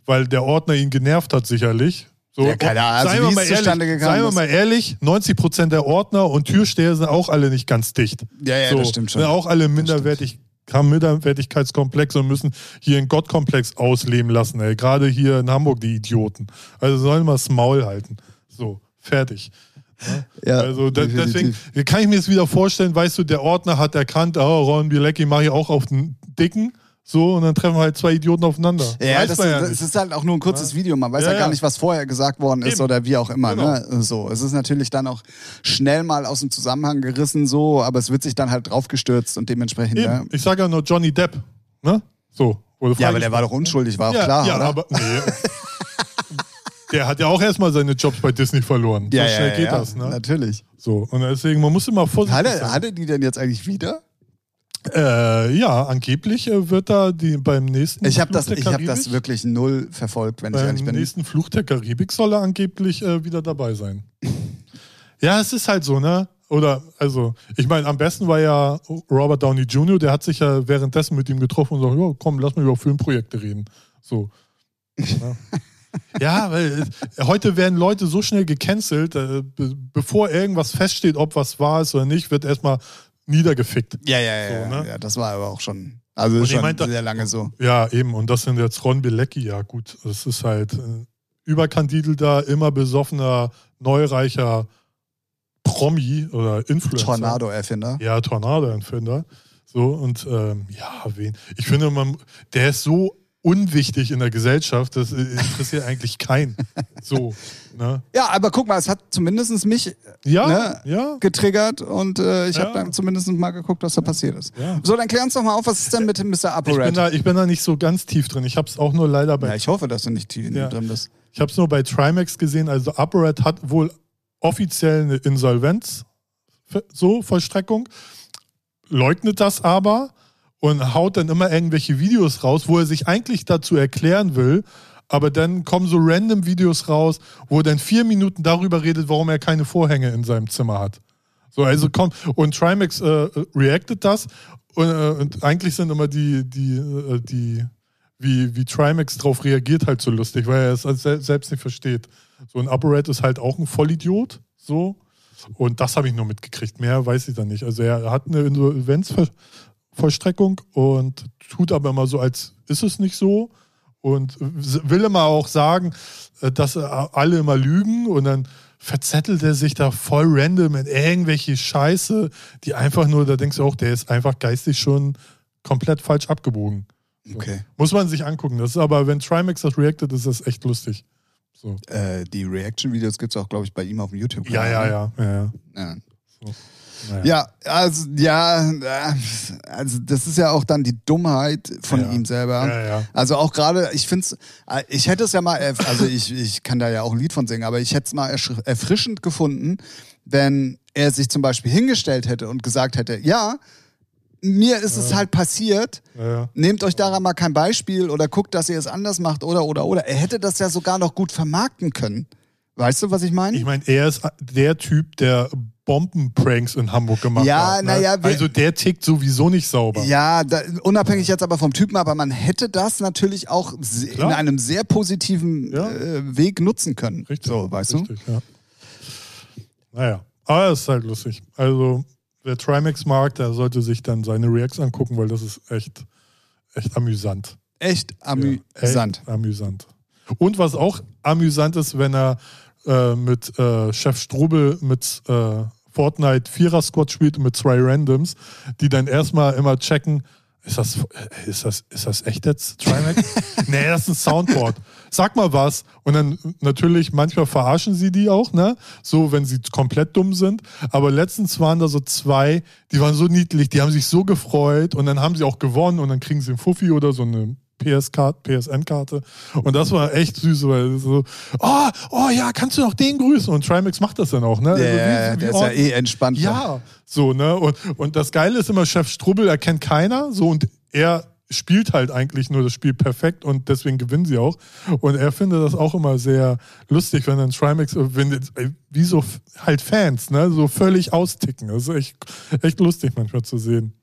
weil der Ordner ihn genervt hat, sicherlich. So, Ja, keine Ahnung, also seien wir zustande ehrlich, gekommen Seien wir mal ehrlich, 90% der Ordner und Türsteher sind auch alle nicht ganz dicht. Ja, ja, so, das stimmt schon. Sind auch alle minderwertig, haben Minderwertigkeitskomplexe und müssen hier einen Gottkomplex ausleben lassen. Ey. Gerade hier in Hamburg, die Idioten. Also sollen wir das Maul halten. So, fertig. Ja, also da, deswegen kann ich mir das wieder vorstellen, weißt du, der Ordner hat erkannt, oh, Ron Bielecki mache ich auch auf den Dicken. So, und dann treffen halt zwei Idioten aufeinander. Ja, das, man ja das ist halt auch nur ein kurzes Video. Man weiß ja, Ja, gar ja. nicht, was vorher gesagt worden ist Eben. oder wie auch immer. Genau. Ne? So, es ist natürlich dann auch schnell mal aus dem Zusammenhang gerissen, so, aber es wird sich dann halt draufgestürzt und dementsprechend. Ja, Ich sage ja nur Johnny Depp. Ne? So. wurde ja aber der war doch unschuldig, war auch ja, klar, ja, oder? aber nee. der hat ja auch erstmal seine Jobs bei Disney verloren. ja, so ja, schnell ja, geht ja, das, ne? Natürlich. So. Und deswegen, man muss immer vorsichtig Hat er, sein. hat er die denn jetzt eigentlich wieder? Äh, ja, angeblich äh, wird da die beim nächsten Ich habe Fluch das, ich hab Karibik, das wirklich null verfolgt, wenn ich beim ehrlich bin. nächsten Fluch der Karibik soll er angeblich äh, wieder dabei sein. ja, es ist halt so, ne? Oder, also, ich meine, am besten war ja Robert Downey Jr., der hat sich ja währenddessen mit ihm getroffen und sagt, ja, komm, lass mal über Filmprojekte reden. So. Ja. Ja, weil äh, heute werden Leute so schnell gecancelt, äh, be bevor irgendwas feststeht, ob was wahr ist oder nicht, wird erstmal niedergefickt. Ja, ja, ja, So, ne? ja. Das war aber auch schon, also Und ich schon meinte- sehr lange so. Ja, eben. Und das sind jetzt Ron Bilecki, ja gut. Das ist halt äh, überkandidelter, immer besoffener, neureicher Promi oder Influencer. Tornado-Erfinder. Ja, Tornado-Empfinder. So, und ähm, ja, wen. Ich finde, man, der ist so unwichtig in der Gesellschaft, das interessiert eigentlich keinen. So, ne? Ja, aber guck mal, es hat zumindest mich Ja, Ne? ja. getriggert und äh, ich Ja. habe dann zumindest mal geguckt, was da passiert ist. So, dann klär uns doch mal auf, was ist denn mit Mr. Ich bin, ApoRed? da, ich bin da nicht so ganz tief drin. Ich habe es auch nur leider bei Ja, ich hoffe, dass du nicht tief drin bist. Ich habe es nur bei Trimax gesehen. Also ApoRed hat wohl offiziell eine Insolvenz, so Vollstreckung, leugnet das aber und haut dann immer irgendwelche Videos raus, wo er sich eigentlich dazu erklären will. Aber dann kommen so random Videos raus, wo er dann vier Minuten darüber redet, warum er keine Vorhänge in seinem Zimmer hat. So, also kommt, und Trimax äh, reactet das und, äh, und eigentlich sind immer die, die, äh, die, wie, wie Trimax drauf reagiert, halt so lustig, weil er es halt sel selbst nicht versteht. So ein ApoRed ist halt auch ein Vollidiot, so. Und das habe ich nur mitgekriegt. Mehr weiß ich da nicht. Also er hat eine Insolvenzvollstreckung und tut aber immer so, als ist es nicht so. Und will immer auch sagen, äh, dass alle immer lügen und dann verzettelt er sich da voll random in irgendwelche Scheiße, die einfach nur, da denkst du auch, der ist einfach geistig schon komplett falsch abgebogen. Okay. Muss man sich angucken. Das ist aber, wenn Trimax das reactet, ist das echt lustig. So. Äh, die Reaction-Videos gibt es auch, glaube ich, bei ihm auf dem YouTube. Ja, ja, ja. ja, ja. ja. So. Naja. Ja, also, ja, also das ist ja auch dann die Dummheit von Ja. ihm selber. Ja, ja. Also auch gerade, ich finde es, ich hätte es ja mal, also ich, ich kann da ja auch ein Lied von singen, aber ich hätte es mal erfrischend gefunden, wenn er sich zum Beispiel hingestellt hätte und gesagt hätte, ja, mir ist es halt passiert, nehmt euch daran mal kein Beispiel oder guckt, dass ihr es anders macht oder, oder, oder. Er hätte das ja sogar noch gut vermarkten können. Weißt du, was ich meine? Ich meine, er ist der Typ, der Bombenpranks in Hamburg gemacht Ja, hat. ne? na ja, also der tickt sowieso nicht sauber. Ja, da, unabhängig jetzt aber vom Typen, aber man hätte das natürlich auch se- in Klar. einem sehr positiven Ja. äh, Weg nutzen können. Richtig. So, weißt richtig, Ja. Naja, aber es ist halt lustig. Also, wer Trimax mag, der sollte sich dann seine Reacts angucken, weil das ist echt, echt amüsant. du? Echt Ja, amüsant. Echt amüsant. Und was auch amüsant ist, wenn er äh, mit äh, Chef Strubel mit äh, Fortnite Vierer Squad spielt mit zwei Randoms, die dann erstmal immer checken, ist das, ist das, ist das echt jetzt Trimax? nee, das ist ein Soundboard. Sag mal was. Und dann natürlich, manchmal verarschen sie die auch, ne? So, wenn sie komplett dumm sind. Aber letztens waren da so zwei, die waren so niedlich, die haben sich so gefreut und dann haben sie auch gewonnen und dann kriegen sie einen Fuffi oder so eine PS-Karte, PSN-Karte. Und das war echt süß, weil so, oh, oh ja, kannst du noch den grüßen? Und Trimax macht das dann auch, ne? Also Ja, wie- ja, wie der ist ja eh entspannt. ja, so, ne? Und, und das Geile ist immer, Chef Strubbel erkennt keiner, so, und er spielt halt eigentlich nur das Spiel perfekt und deswegen gewinnen sie auch. Und er findet das auch immer sehr lustig, wenn dann Trimax, äh, wenn, äh, wie so halt Fans, ne? So völlig austicken. Das ist echt, echt lustig manchmal zu sehen.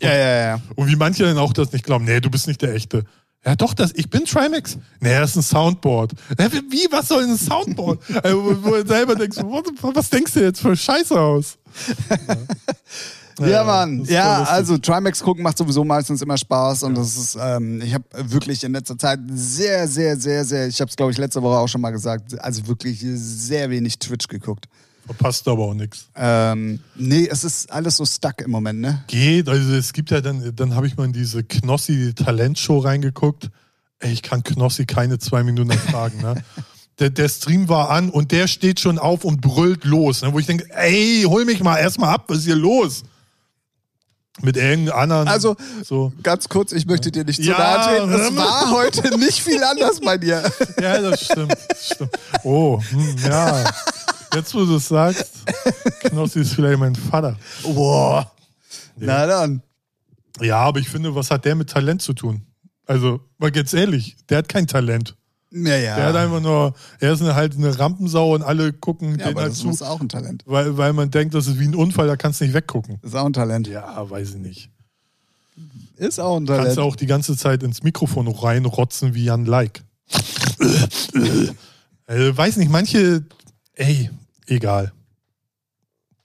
Ja, ja, ja. Und wie manche dann auch das nicht glauben, nee, du bist nicht der Echte. Ja, doch, das, ich bin Trimax. Nee, das ist ein Soundboard. Ja, wie- was soll ein Soundboard? also, wo, wo du selber denkst, what, was denkst du jetzt für Scheiße aus? Ja, Ja, Mann. Ja, also Trimax gucken macht sowieso meistens immer Spaß und das ist, ähm, ich habe wirklich in letzter Zeit sehr, sehr, sehr, sehr, ich habe es glaube ich letzte Woche auch schon mal gesagt, also wirklich sehr wenig Twitch geguckt. Verpasst aber auch nichts. Ähm, nee, es ist alles so stuck im Moment, ne? Geht, also es gibt ja dann, dann habe ich mal in diese Knossi Talentshow reingeguckt. Ey, ich kann Knossi keine zwei Minuten ertragen, ne? Der, der Stream war an und der steht schon auf und brüllt los, ne? wo ich denke, ey, hol mich mal erstmal ab, was ist hier los? Mit irgendeinem anderen. Also, so. Ganz kurz, ich möchte dir nicht zu Ja, nahe treten. Es war heute nicht viel anders bei dir. Ja, das stimmt. Das stimmt. Oh, hm, ja. Jetzt, wo du es sagst, Knossi ist vielleicht mein Vater. Boah. Na dann. Ja, aber ich finde, was hat der mit Talent zu tun? Also, mal ganz ehrlich, der hat kein Talent. Ja, ja. Der hat einfach nur, er ist eine, halt eine Rampensau und alle gucken ja, den aber halt das zu, ist auch ein Talent. weil, weil man denkt, das ist wie ein Unfall, da kannst du nicht weggucken. Das ist auch ein Talent. Ja, weiß ich nicht. Ist auch ein Kannst Talent. du auch die ganze Zeit ins Mikrofon reinrotzen wie Jan Like. äh, weiß nicht, manche, ey, egal.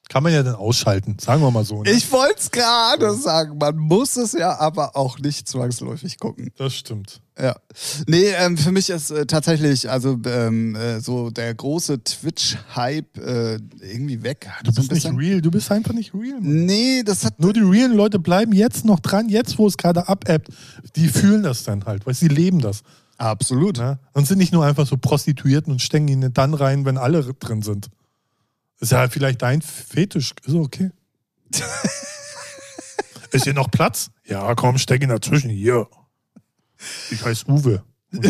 Kann man ja dann ausschalten, sagen wir mal so. Ne? Ich wollte es gerade sagen, man muss es ja aber auch nicht zwangsläufig gucken. Das stimmt. Ja. Nee, ähm, für mich ist äh, tatsächlich also ähm, äh, so der große Twitch-Hype äh, irgendwie weg. Du bist nicht real, du bist einfach nicht real. Mann. Nee, das hat. Nur die realen Leute bleiben jetzt noch dran, jetzt wo es gerade abebbt. Die fühlen das dann halt, weil sie leben das. Absolut. Ne? Und sind nicht nur einfach so Prostituierten und stecken ihn dann rein, wenn alle drin sind. Ist ja vielleicht dein Fetisch. Ist okay. Ist hier noch Platz? Ja, komm, steck ihn dazwischen. Hier. Ich heiße Uwe.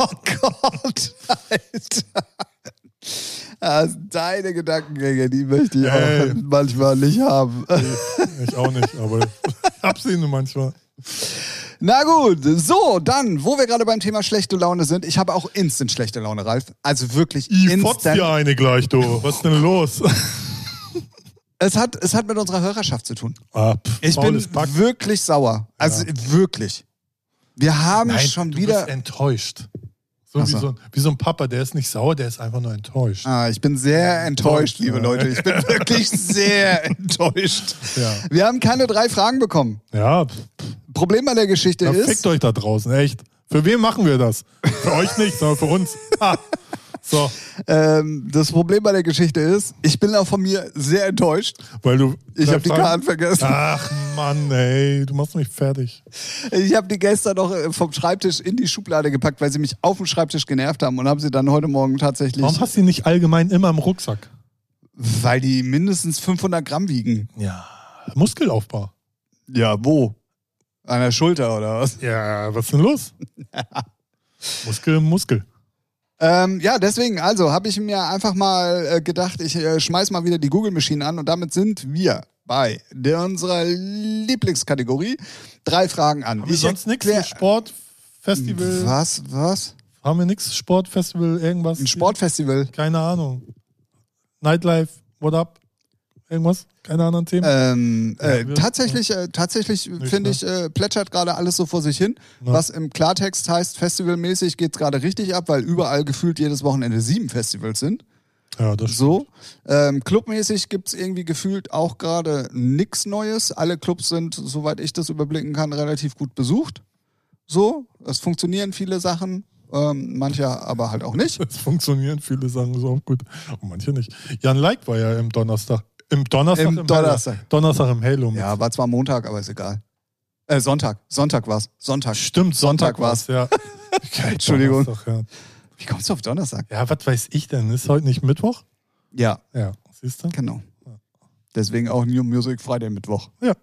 Oh Gott, Alter. Also deine Gedankengänge, die möchte ich Ey. auch manchmal nicht haben. Ich auch nicht, aber ich hab sie nur manchmal. Na gut, so, dann, wo wir gerade beim Thema schlechte Laune sind, ich habe auch instant schlechte Laune, Ralf. Also wirklich Ich fotz instant. dir eine gleich, du. Was ist denn los? Es hat, es hat mit unserer Hörerschaft zu tun. Ah, pff, Ich bin wirklich sauer. Also wirklich. Wir haben Nein, schon du wieder. bist enttäuscht. So wie, so. ein, wie so ein Papa, der ist nicht sauer, der ist einfach nur enttäuscht. Ah, ich bin sehr enttäuscht, liebe. Leute. Ich bin wirklich sehr enttäuscht. Ja. Wir haben keine drei Fragen bekommen. Ja, Problem an der Geschichte da ist. fickt euch da draußen, echt. Für wen machen wir das? Für euch nicht, sondern für uns. Ha. So, Ähm, das Problem bei der Geschichte ist, ich bin auch von mir sehr enttäuscht. weil du. Ich habe die Karten vergessen. Ach Mann, ey, du machst mich fertig. Ich habe die gestern noch äh, vom Schreibtisch in die Schublade gepackt, weil sie mich auf dem Schreibtisch genervt haben und habe sie dann heute Morgen tatsächlich, Warum hast du die nicht allgemein immer im Rucksack? weil die mindestens 500 Gramm wiegen. Ja. Muskelaufbau. Ja, wo? An der Schulter oder was? Ja, was ist denn los? Muskel, Muskel. Ähm, ja, deswegen, also habe ich mir einfach mal äh, gedacht, ich äh, schmeiß mal wieder die Google Machine an und damit sind wir bei der, unserer Lieblingskategorie. Drei Fragen an. Haben wir Ich sonst nichts? Sport, Festival, Was, was? Haben wir nichts? Sportfestival, irgendwas? Ein Sportfestival. Keine Ahnung. Nightlife, what up? Irgendwas? Keine anderen Themen? Ähm, äh, Ja, tatsächlich, äh, tatsächlich finde ich, äh, plätschert gerade alles so vor sich hin. Ja. Was im Klartext heißt, festivalmäßig geht es gerade richtig ab, weil überall gefühlt jedes Wochenende sieben Festivals sind. ja, das So. Ähm, clubmäßig gibt es irgendwie gefühlt auch gerade nichts Neues. Alle Clubs sind, soweit ich das überblicken kann, relativ gut besucht. So. Es funktionieren viele Sachen. Ähm, manche aber halt auch nicht. Es funktionieren viele Sachen so auch gut. Und manche nicht. Jan Like war ja im Donnerstag. Im Donnerstag Im im, Donnerstag. Halo. Donnerstag im Halo. mit. Ja, war zwar Montag, aber ist egal. Äh, Sonntag. Sonntag war's. Sonntag. Stimmt, Sonntag, Sonntag war's. war's. Ja. Entschuldigung. Ja. Wie kommst du auf Donnerstag? ja, was weiß ich denn? Ist heute nicht Mittwoch? Ja, Ja, siehst du? genau. Deswegen auch New Music Friday Mittwoch. Ja.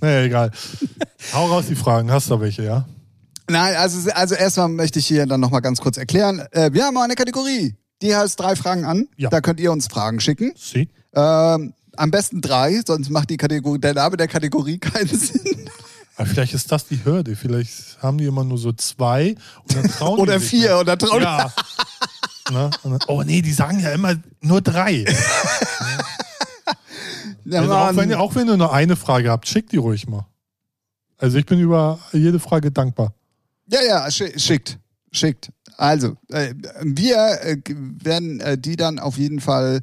naja, egal. Hau raus die Fragen. Hast du welche, ja? Nein, also, also erstmal möchte ich hier dann nochmal ganz kurz erklären. Äh, wir haben eine Kategorie, die heißt drei Fragen an. Ja. Da könnt ihr uns Fragen schicken. Sie? Ähm, am besten drei, sonst macht die Kategorie, der Name der Kategorie keinen Sinn. Aber vielleicht ist das die Hürde. Vielleicht haben die immer nur so zwei und dann trauen Oder die vier, nicht. oder trauen. Ja. Ne? Dann, oh nee, die sagen ja immer nur drei. Ja, Also auch, wenn ihr, auch wenn ihr nur eine Frage habt, schickt die ruhig mal. Also ich bin über jede Frage dankbar. Ja, ja, schi- schickt. Schickt. Also, äh, wir äh, werden äh, die dann auf jeden Fall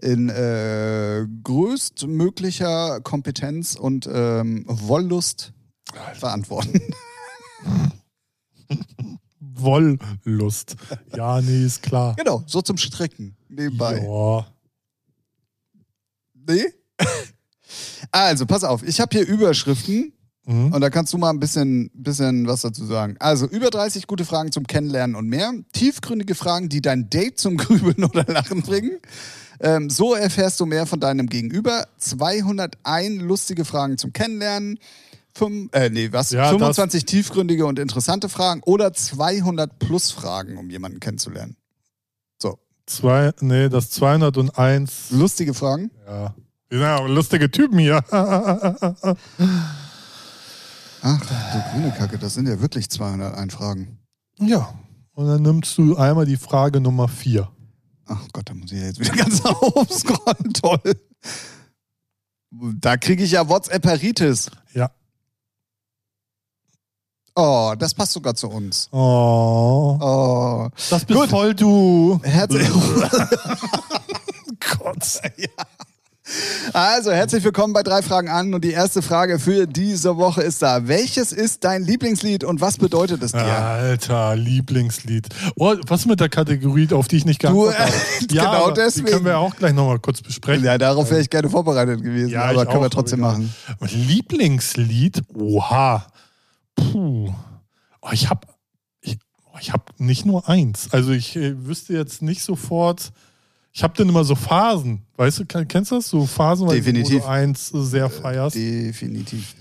in äh, größtmöglicher Kompetenz und ähm, Wollust beantworten. Wollust. Ja, nee, ist klar. genau, so zum Stricken nebenbei. Ja. Nee? Also, pass auf, ich habe hier Überschriften Mhm. und da kannst du mal ein bisschen, bisschen was dazu sagen. Also, über 30 gute Fragen zum Kennenlernen und mehr. Tiefgründige Fragen, die dein Date zum Grübeln oder Lachen bringen. Ähm, so erfährst du mehr von deinem Gegenüber. 201 lustige Fragen zum Kennenlernen. Fünf, äh, nee, was? Ja, 25 tiefgründige und interessante Fragen oder 200 plus Fragen, um jemanden kennenzulernen. So, Zwei, nee, das 201. lustige Fragen. Ja. Die sind ja auch lustige Typen hier. Ach, du grüne Kacke, das sind ja wirklich 201 Fragen. ja. Und dann nimmst du einmal die Frage Nummer vier. Ach Gott, da muss ich ja jetzt wieder ganz aufscrollen. Toll. Da kriege ich ja WhatsApp-Heritis. Ja. Oh, das passt sogar zu uns. Oh. Oh. Das bist Gut. voll du. Herzlich, Gott. Also, herzlich willkommen bei drei Fragen an. Und die erste Frage für diese Woche ist da. Welches ist dein Lieblingslied und was bedeutet es dir? Alter, Lieblingslied. Oh, was mit der Kategorie, auf die ich nicht geantwortet äh, habe? genau deswegen. Die können wir auch gleich nochmal kurz besprechen. Ja, darauf wäre ich gerne vorbereitet gewesen, Ja, aber können wir auch, trotzdem aber machen. Lieblingslied? Oha. Puh. Oh, ich habe ich, oh, ich hab nicht nur eins. Also ich äh, wüsste jetzt nicht sofort. Ich habe dann immer so Phasen. Weißt du, kenn- kennst du das? So Phasen, weil Definitiv. du eins äh, sehr feierst. Definitiv.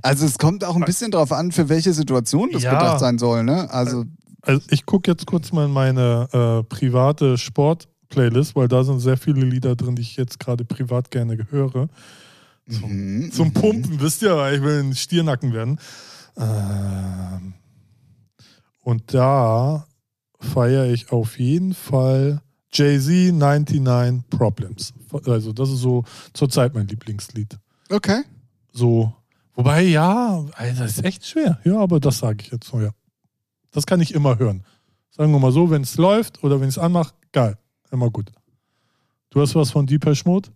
Also es kommt auch ein bisschen drauf an, für welche Situation das Ja. gedacht sein soll. Ne? Also Also ich gucke jetzt kurz mal in meine äh, private Sport-Playlist, weil da sind sehr viele Lieder drin, die ich jetzt gerade privat gerne höre. mhm. Zum Pumpen, wisst ihr, weil ich will ein Stiernacken werden. Ähm, und da feiere ich auf jeden Fall Jay-Z 99 Problems. Also das ist so zurzeit mein Lieblingslied. okay. So, wobei ja, also das ist echt schwer. Ja, aber das sage ich jetzt so, ja. Das kann ich immer hören. Sagen wir mal so, wenn es läuft oder wenn ich es anmache, geil, immer gut. Du hast was von Deepesh Mode?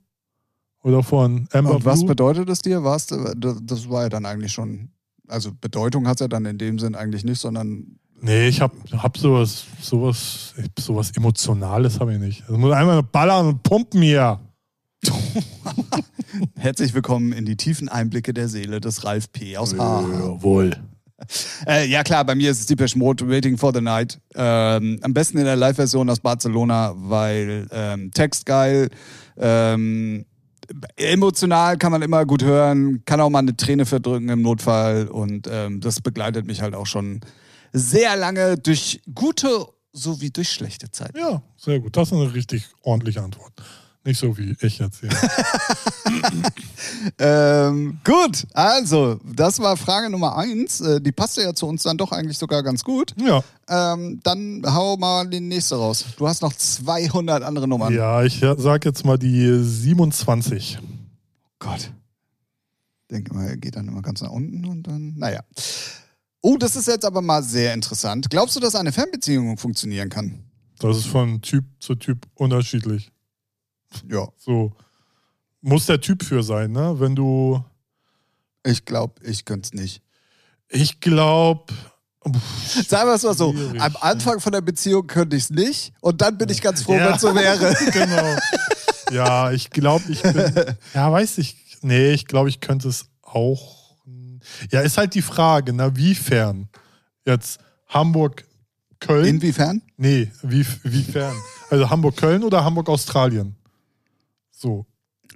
Oder von Amber Und was Blue? bedeutet es dir? Das das war ja dann eigentlich schon, also Bedeutung hat es ja dann in dem Sinn eigentlich nicht, sondern Nee, ich hab, hab sowas, sowas, ich hab sowas Emotionales habe ich nicht. Es muss einmal ballern und pumpen hier. herzlich willkommen in die tiefen Einblicke der Seele des Ralf P. aus Haha. Jawohl. Äh, ja klar, bei mir ist es Depeche Mode, Waiting for the Night. Ähm, am besten in der Live-Version aus Barcelona, weil ähm, Text geil, ähm, emotional kann man immer gut hören, kann auch mal eine Träne verdrücken im Notfall und ähm, das begleitet mich halt auch schon sehr lange durch gute sowie durch schlechte Zeiten. Ja, sehr gut. Das ist eine richtig ordentliche Antwort. Nicht so wie ich jetzt hier. Ähm, gut, also, das war Frage Nummer eins. Äh, die passte ja zu uns dann doch eigentlich sogar ganz gut. ja. Ähm, dann hau mal die nächste raus. Du hast noch 200 andere Nummern. Ja, ich sag jetzt mal die 27. Gott. Denke mal, er geht dann immer ganz nach unten und dann, naja. Oh, das ist jetzt aber mal sehr interessant. Glaubst du, dass eine Fernbeziehung funktionieren kann? Das ist von Typ zu Typ unterschiedlich. Ja. So. Muss der Typ für sein, ne? Wenn du. Ich glaube, ich könnte es nicht. Ich glaube. Sagen wir es mal so: Am Anfang von der Beziehung könnte ich es nicht und dann bin ich ganz froh, wenn es so wäre. genau. Ja, ich glaube, ich bin. Ja, weiß ich. Nee, ich glaube, ich könnte es auch. Ja, ist halt die Frage, na, wiefern? Jetzt Hamburg, Köln? Inwiefern? nee, wie, wiefern? Also Hamburg-Köln oder Hamburg-Australien? So.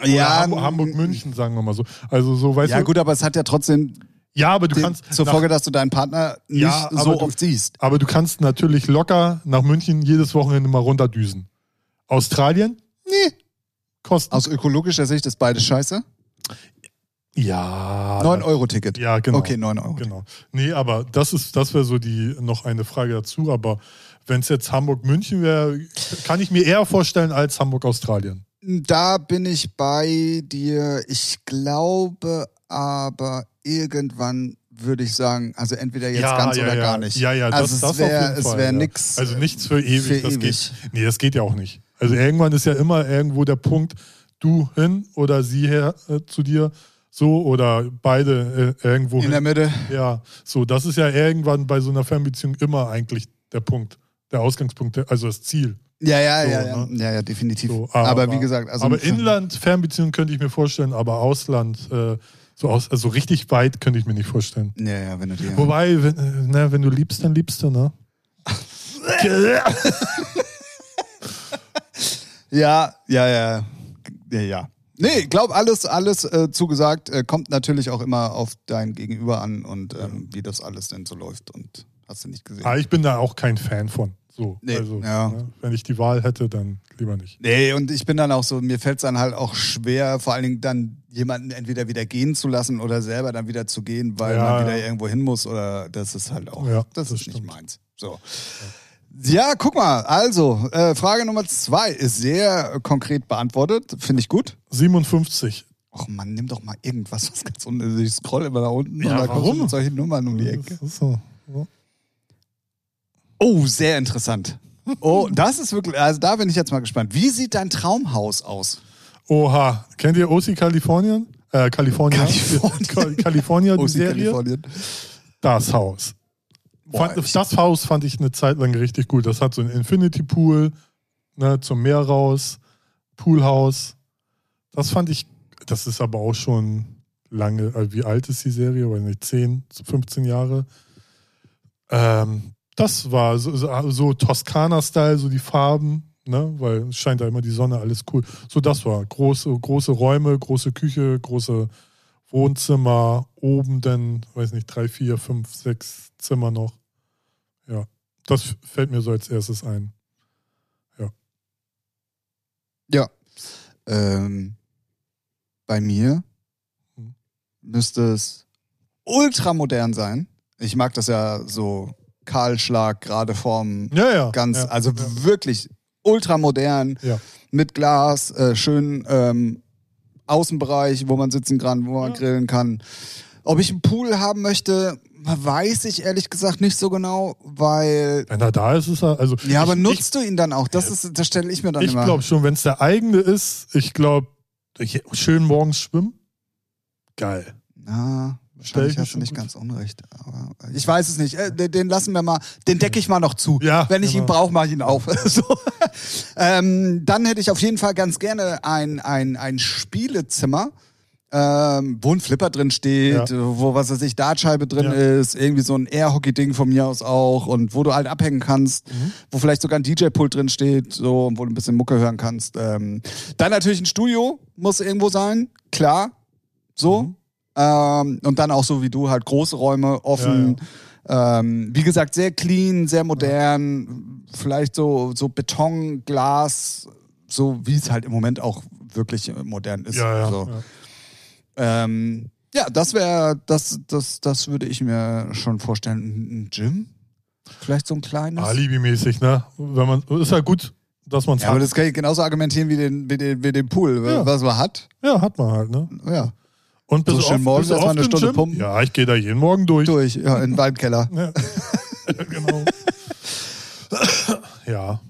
Oder Hamburg, Hamburg, München, sagen wir mal so. Also so, weißt Ja, du. gut, aber es hat ja trotzdem Ja, aber du den, kannst. zur nach- Folge, dass du deinen Partner nicht Ja, so du- oft siehst. Aber du kannst natürlich locker nach München jedes Wochenende mal runterdüsen. Australien? Nee. Kosten. Aus ökologischer Sicht ist beides scheiße. Ja. 9-Euro-Ticket. Ja, genau. Okay, 9 Euro. Genau. Nee, aber das ist, das wäre so die noch eine Frage dazu. Aber wenn es jetzt Hamburg-München wäre, kann ich mir eher vorstellen als Hamburg-Australien. Da bin ich bei dir. Ich glaube aber irgendwann würde ich sagen, also entweder jetzt ganz oder gar nicht. Ja, ja, also das, es das wäre auf jeden es wäre ja. nix. Also nichts für ewig. für das ewig. Geht, nee, das geht ja auch nicht. Also irgendwann ist ja immer irgendwo der Punkt, du hin oder sie her äh, zu dir, so oder beide äh, irgendwo in der Mitte. Ja, so, das ist ja irgendwann bei so einer Fernbeziehung immer eigentlich der Punkt, der Ausgangspunkt, also das Ziel. Ja, ja, So, ja, ja, ne? ja, ja, definitiv. So, aber, wie gesagt, also aber Inland, Fernbeziehung könnte ich mir vorstellen, aber Ausland, äh, so aus, also richtig weit könnte ich mir nicht vorstellen. Ja, ja, wenn du dir. Wobei, wenn, äh, ne, wenn du liebst, dann liebst du, ne? Ja, ja, ja. Ja, ja. Nee, glaub alles, alles äh, zugesagt. Äh, kommt natürlich auch immer auf dein Gegenüber an und ähm, wie das alles denn so läuft. Und hast du nicht gesehen. Aber ich bin da auch kein Fan von. So, Nee, also, ja. ne, wenn ich die Wahl hätte, dann lieber nicht. Nee, und ich bin dann auch so, mir fällt es dann halt auch schwer, vor allen Dingen dann jemanden entweder wieder gehen zu lassen oder selber dann wieder zu gehen, weil Ja, man wieder ja. irgendwo hin muss oder das ist halt auch, Ja, das, das ist nicht stimmt. meins. So. Ja, guck mal, also, äh, Frage Nummer zwei ist sehr konkret beantwortet, finde ich gut. 57. Och man, nimm doch mal irgendwas, was ganz unten ist. Ich scroll immer nach unten Ja, und da warum? mit solchen Nummern um die Ecke. So. Ja. Oh, sehr interessant. Oh, das ist wirklich, also da bin ich jetzt mal gespannt. Wie sieht dein Traumhaus aus? Oha, kennt ihr OC Kalifornien? Äh, California. Kalifornien. Kal- California, die Serie. Kalifornien. Das Haus. Boah, Fand, das Haus fand ich eine Zeit lang richtig gut. Das hat so ein Infinity Pool, ne, zum Meer raus, Poolhaus. Das fand ich, das ist aber auch schon lange, äh, wie alt ist die Serie? Weiß nicht, 10, 15 Jahre. Ähm, das war so, so, so Toskana-Style, so die Farben, ne, weil es scheint da immer die Sonne, alles cool. So, das war große, große Räume, große Küche, große Wohnzimmer, oben dann, weiß nicht, drei, vier, fünf, sechs Zimmer noch. Ja, das fällt mir so als erstes ein. Ja. Ähm, bei mir Hm. müsste es ultramodern sein. Ich mag das ja so Kahlschlag, gerade vorm Ja, ja. ganz, ja, also ja. wirklich ultramodern, Ja. mit Glas, äh, schön ähm, Außenbereich, wo man sitzen kann, wo man Ja. grillen kann. Ob ich einen Pool haben möchte, weiß ich ehrlich gesagt nicht so genau, weil Wenn er da ist, ist er. Also ja, aber ich, nutzt du ihn dann auch? Das ist, das stelle ich mir dann Ich, ich immer. glaube schon, wenn es der eigene ist, ich glaube, schön morgens schwimmen. Geil. Ja, Stell wahrscheinlich ich hast du nicht gut. ganz unrecht. Aber ich weiß es nicht. Äh, Den, lassen wir mal, den decke ich mal noch zu. Ja, Wenn ich ihn genau. brauche, mache ich ihn auf. so. ähm, dann hätte ich auf jeden Fall ganz gerne ein, ein, ein Spielezimmer. Ähm, wo ein Flipper drin steht, Ja. wo was weiß ich, Dartscheibe drin Ja. ist, irgendwie so ein Air-Hockey-Ding von mir aus auch und wo du halt abhängen kannst, Mhm. wo vielleicht sogar ein DJ-Pult drin steht, so, und wo du ein bisschen Mucke hören kannst. Ähm, dann natürlich ein Studio, muss irgendwo sein, klar, so. Mhm. Ähm, und dann auch so wie du, halt große Räume, offen. Ähm, wie gesagt, sehr clean, sehr modern. Vielleicht so, so Beton, Glas, so wie es halt im Moment auch wirklich modern ist. Ja, ja. So. ja. Ähm, ja, das wäre, das, das, das würde ich mir schon vorstellen. Ein Gym? Vielleicht so ein kleines? Alibi-mäßig, ne? Wenn man, ist ja gut, dass man es Ja, aber hat. das kann ich genauso argumentieren wie den, wie den, wie den Pool, Ja. was man hat. Ja, hat man halt, ne? Ja, Und So bist schön oft, morgens erstmal eine Stunde Gym? pumpen. Ja, ich gehe da jeden Morgen durch. durch, ja, in den Weinkeller. Ja. genau. ja.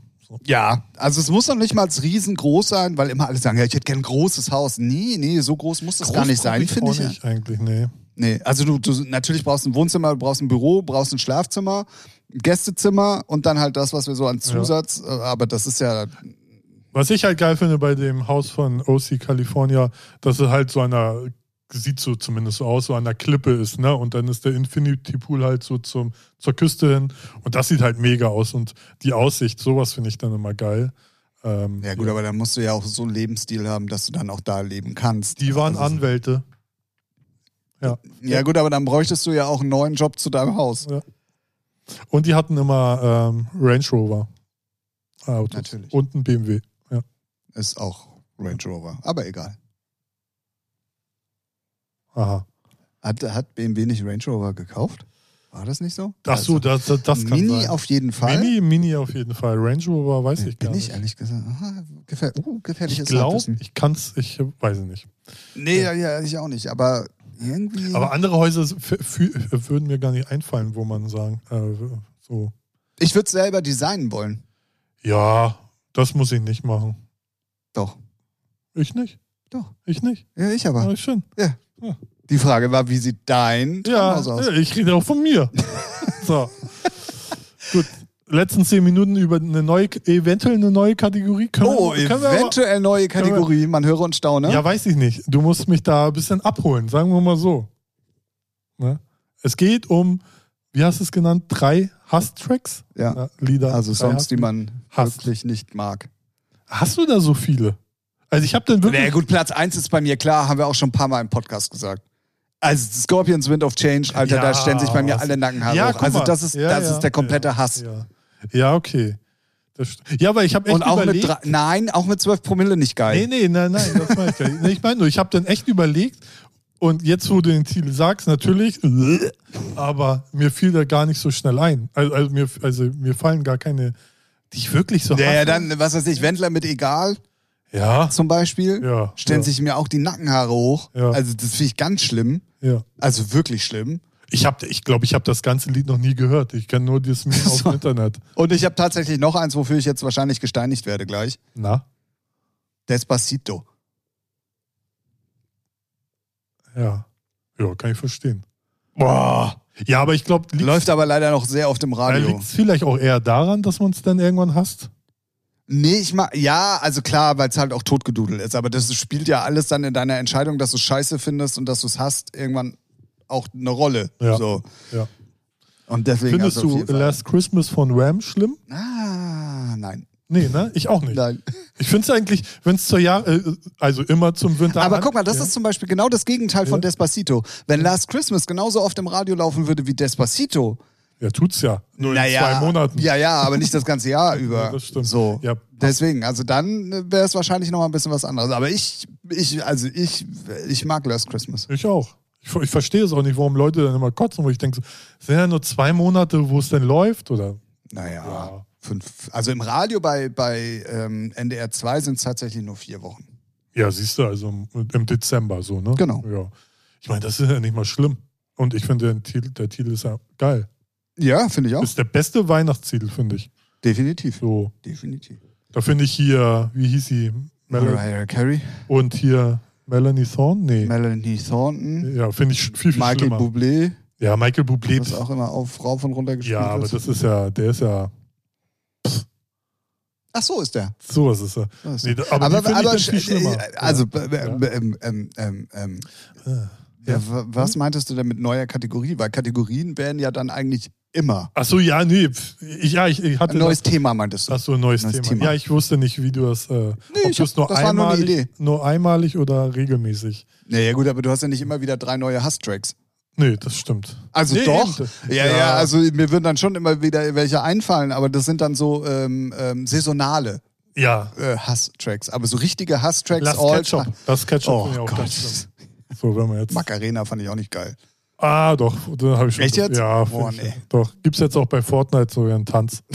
Ja, also es muss noch nicht mal riesengroß sein, weil immer alle sagen, ja, ich hätte gern ein großes Haus. Nee, nee, so groß muss das gar nicht sein, Groß finde ich. nicht eigentlich, nee. Nee, also du, du natürlich brauchst ein Wohnzimmer, du brauchst ein Büro, brauchst ein Schlafzimmer, ein Gästezimmer und dann halt das, was wir so an Zusatz, äh, aber das ist ja, Was ich halt geil finde bei dem Haus von OC California, dass es halt so einer, sieht so zumindest so aus, so an der Klippe ist, ne? Und dann ist der Infinity Pool halt so zum, zur Küste hin. Und das sieht halt mega aus. Und die Aussicht, sowas finde ich dann immer geil. Ähm, ja gut, aber dann musst du ja auch so einen Lebensstil haben, dass du dann auch da leben kannst. Die waren also, Anwälte. Ja. Ja gut, aber dann bräuchtest du ja auch einen neuen Job zu deinem Haus. Und die hatten immer ähm, Range Rover. Autos. Natürlich. Und ein BMW. Ja. Ist auch Range Rover, aber egal. Aha. Hat, hat BMW nicht Range Rover gekauft? War das nicht so? Ach so, das, das, das kann Mini sein. auf jeden Fall. Mini, Mini auf jeden Fall. Range Rover weiß ich Bin gar ich nicht. ehrlich gesagt. Aha, gefähr uh, Ich gefährliches glaube, Halbwissen. ich kann's, ich weiß es nicht. Nee, ja. ja, ich auch nicht. Aber irgendwie. Aber andere Häuser würden mir gar nicht einfallen, wo man sagen, äh, so, ich würde selber designen wollen. ja, das muss ich nicht machen. Doch. Ich nicht. Doch. Ich nicht. Ja, ich aber. Ja, ich schon. Die Frage war, wie sieht dein Ja, Traumhaus aus? ja, ich rede auch von mir. so. Gut. Letzten zehn Minuten über eine neue, eventuell eine neue Kategorie. Können Oh, wir, können wir aber, eventuell neue Kategorie. Man höre und staune. Ja, weiß ich nicht. Du musst mich da ein bisschen abholen, sagen wir mal so. Ne? Es geht um, wie hast du es genannt? Drei Hass-Tracks? Ja. Lieder. Also Songs, die man Hasst. wirklich nicht mag. Hast du da so viele? Also ich habe dann wirklich. Na gut, Platz 1 ist bei mir klar, haben wir auch schon ein paar Mal im Podcast gesagt. Also Scorpions Wind of Change, Alter, Ja, da stellen sich bei mir alle Nackenhaare Ja, hoch. Also das ist, Ja, das ist der komplette Hass. Ja, okay. Das ja, aber ich habe echt Und auch überlegt. mit drei, nein, auch mit 12 Promille nicht geil. nee, nee, nein, nein, das meine ich gar nicht. Ich meine nur, ich habe dann echt überlegt und jetzt, wo du den Titel sagst, natürlich, aber mir fiel da gar nicht so schnell ein. Also, also, mir, also mir fallen gar keine, die ich wirklich so Ja, ja, hasse. dann, was weiß ich, Wendler mit Egal Ja, zum Beispiel, Ja, stellen ja. sich mir auch die Nackenhaare hoch. Ja. Also das finde ich ganz schlimm. ja. Also wirklich schlimm. Ich glaube, ich, glaub, ich habe das ganze Lied noch nie gehört. Ich kenne nur das Meme auf dem Internet. Und ich habe tatsächlich noch eins, wofür ich jetzt wahrscheinlich gesteinigt werde gleich. Na? Despacito. Ja. Ja, kann ich verstehen. Boah. Ja, aber ich glaube, Läuft aber leider noch sehr oft im Radio. liegt es vielleicht auch eher daran, dass man es dann irgendwann hasst? Nee, ich mag, ja, also klar, weil es halt auch totgedudelt ist, aber das spielt ja alles dann in deiner Entscheidung, dass du es scheiße findest und dass du es hast, irgendwann auch eine Rolle. Ja. So. Ja. Und deswegen Findest also du. Last Christmas von Wham schlimm? Ah, nein. Nee, ne? Ich auch nicht. Nein. Ich finde es eigentlich, wenn es zur Jahr, äh, also immer zum Winter. Aber an- guck mal, das ja. ist zum Beispiel genau das Gegenteil von Ja. Despacito. Wenn Last Christmas genauso oft im Radio laufen würde wie Despacito, Ja, tut's ja. Nur in zwei Monaten. Ja, ja, aber nicht das ganze Jahr über. Ja, das stimmt. So. Ja. Deswegen, also dann wäre es wahrscheinlich noch mal ein bisschen was anderes. Aber ich, ich, also ich, ich mag Last Christmas. Ich auch. Ich, ich verstehe es auch nicht, warum Leute dann immer kotzen, wo ich denke, es sind ja nur zwei Monate, wo es denn läuft, oder? Naja, Ja. fünf. Also im Radio bei, bei ähm, NDR 2 sind es tatsächlich nur vier Wochen. Ja, siehst du, also im, im Dezember so, ne? Genau. Ja. Ich meine, das ist ja nicht mal schlimm. Und ich finde, der Titel, der Titel ist ja geil. Ja, finde ich auch. Ist der beste Weihnachtstitel, finde ich. Definitiv. So, Definitiv. da finde ich hier, wie hieß sie? Mel Mariah Carey, und hier Melanie Thorne? Nee. Melanie Thornton, ja, finde ich viel, viel Michael schlimmer. Bublé, ja, Michael Bublé. das auch immer auf rauf und runter gespielt Ja, aber das ist ja, der ist ja, Ach so ist der. sowas ist er. So ist Nee, aber die finde ich schlimmer. äh, Also, Ja. äh, ähm, ähm, ähm, ähm, ja, wa- was meintest du denn mit neuer Kategorie? Weil Kategorien werden ja dann eigentlich immer. Ach so, ja, nee, ich, ja, ich, ich hatte Ein neues Thema meintest du? Ach so, ein neues, Neues Thema. Thema. Ja, ich wusste nicht, wie du das, äh, ob ich hab- nur das war nur eine einmalig, Idee. nur einmalig oder regelmäßig. Naja, gut, aber du hast ja nicht immer wieder drei neue Hass-Tracks. Nee, das stimmt. Also Nee, doch. eben. Ja, ja, also mir würden dann schon immer wieder welche einfallen, aber das sind dann so ähm, ähm, saisonale. Ja. äh, Hass-Tracks. Aber so richtige Hass-Tracks. All Ketchup. Lass Ketchup Oh Gott. So, wenn man jetzt. Macarena fand ich auch nicht geil. Ah, doch, da habe ich schon. Echt jetzt? Ja, Boah, nee. doch. Gibt's jetzt auch bei Fortnite so einen Tanz.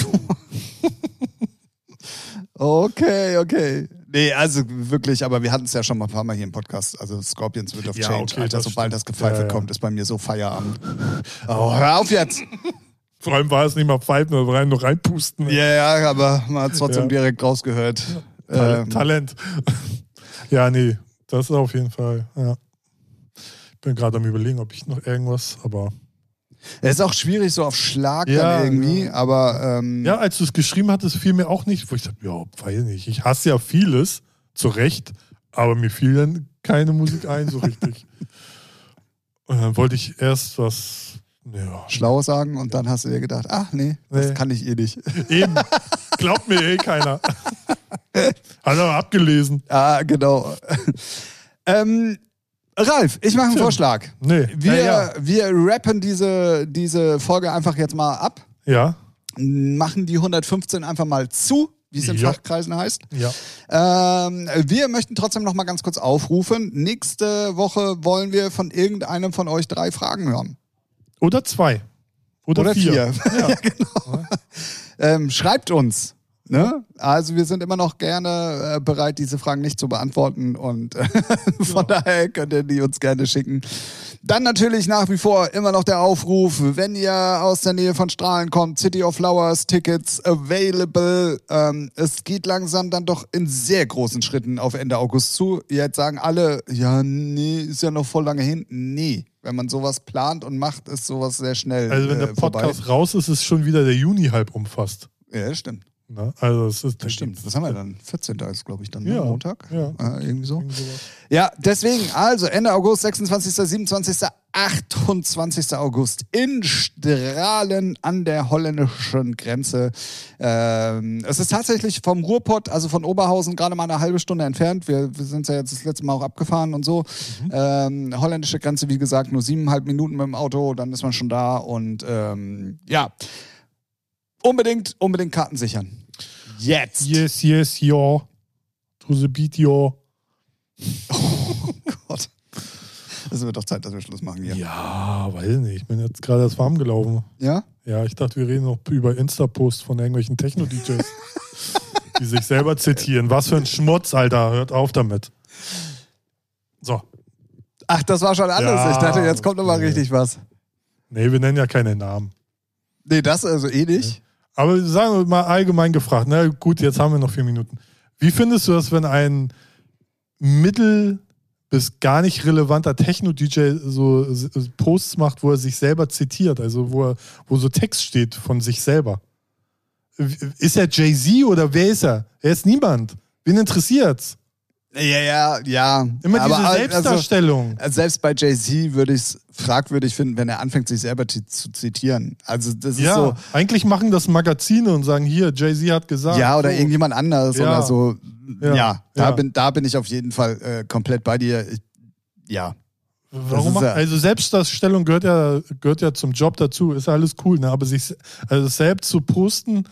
Okay, okay. Nee, also wirklich, aber wir hatten es ja schon mal ein paar Mal hier im Podcast. Also Scorpions wird of Ja, Change. okay, Alter, das sobald das Gepfeife Ja, ja. kommt, ist bei mir so Feierabend. Oh, hör auf jetzt! Vor allem war es nicht mal pfeifen, sondern rein nur reinpusten. Ja, ja, aber man hat trotzdem Ja. direkt rausgehört. Ta Ähm, Talent. ja, nee, das ist auf jeden Fall, ja. Ich bin gerade am überlegen, ob ich noch irgendwas, aber. es ist auch schwierig so auf Schlag Ja, dann irgendwie, ja. aber ähm, Ja, als du es geschrieben hattest, fiel mir auch nicht, wo ich dachte, ja, weiß nicht. Ich hasse ja vieles, zu Recht, aber mir fiel dann keine Musik ein, so richtig. Und dann wollte ich erst was, ja, schlau sagen und dann hast du dir gedacht, ach nee, das Nee. kann ich eh nicht. eben, glaubt mir eh keiner. Hat er abgelesen. ah, genau. ähm, Ralf, ich mache einen. Vorschlag. Nee, Wir, ja, wir rappen diese, diese Folge einfach jetzt mal ab. ja, machen die 115 einfach mal zu, wie es in Ja. Fachkreisen heißt. ja. Ähm, wir möchten trotzdem noch mal ganz kurz aufrufen. Nächste Woche wollen wir von irgendeinem von euch drei Fragen hören. Oder zwei. Oder, Oder vier. vier. Ja. Ähm, schreibt uns. Ne? Also wir sind immer noch gerne äh, bereit, diese Fragen nicht zu beantworten und äh, von daher könnt ihr die uns gerne schicken. Dann natürlich nach wie vor immer noch der Aufruf, wenn ihr aus der Nähe von Strahlen kommt, City of Flowers, Tickets available. Ähm, es geht langsam dann doch in sehr großen Schritten auf Ende August zu. Jetzt sagen alle, ja, nee, ist ja noch voll lange hin. Nee, wenn man sowas plant und macht, ist sowas sehr schnell Also wenn äh, der vorbei. Podcast raus ist, ist schon wieder der Juni halb umfasst. Ja, stimmt. Ne? Also es ist Das stimmt. Was haben wir dann? 14. ist, glaube ich, dann, ne? Ja, Montag? ja. Äh, irgendwie so. Ja, deswegen, also Ende August, 26., 27., 28. August in Strahlen an der holländischen Grenze. Ähm, es ist tatsächlich vom Ruhrpott, also von Oberhausen, gerade mal eine halbe Stunde entfernt. Wir, wir sind ja jetzt das letzte Mal auch abgefahren und so. Ähm, holländische Grenze, wie gesagt, nur siebeneinhalb Minuten mit dem Auto, dann ist man schon da und ähm, ja. Unbedingt, unbedingt Karten sichern. Jetzt. Yes, yes, ja. To the beat, ja. Gott. Es wird doch Zeit, dass wir Schluss machen hier. Ja, weiß nicht. Ich bin jetzt gerade erst warm gelaufen. Ja? Ja, ich dachte, wir reden noch über Insta-Posts von irgendwelchen Techno-DJs, die sich selber zitieren. Was für ein Schmutz, Alter. Hört auf damit. So. Ach, das war schon alles. Ja, ich dachte, jetzt kommt noch mal nee. richtig was. Nee, wir nennen ja keine Namen. Nee, das also eh nicht. Aber sagen wir mal allgemein gefragt, na gut, jetzt haben wir noch vier Minuten. Wie findest du das, wenn ein mittel bis gar nicht relevanter Techno-DJ so Posts macht, wo er sich selber zitiert, also wo, er, wo so Text steht von sich selber? Ist er Jay-Z oder wer ist er? Er ist niemand. Wen interessiert's? Ja, ja, ja. Immer Aber diese also, Selbstdarstellung. selbst bei Jay-Z würde ich es fragwürdig finden, wenn er anfängt, sich selber zu zitieren. Also, das ist ja, so. eigentlich machen das Magazine und sagen, hier, Jay-Z hat gesagt. Ja, oder so. irgendjemand anders Ja. oder so. Ja, Ja, da. Bin, da bin ich auf jeden Fall äh, komplett bei dir. Ich, ja. Warum ist ja- also Selbstdarstellung gehört ja, gehört ja zum Job dazu, ist alles cool, ne? aber sich also selbst zu posten,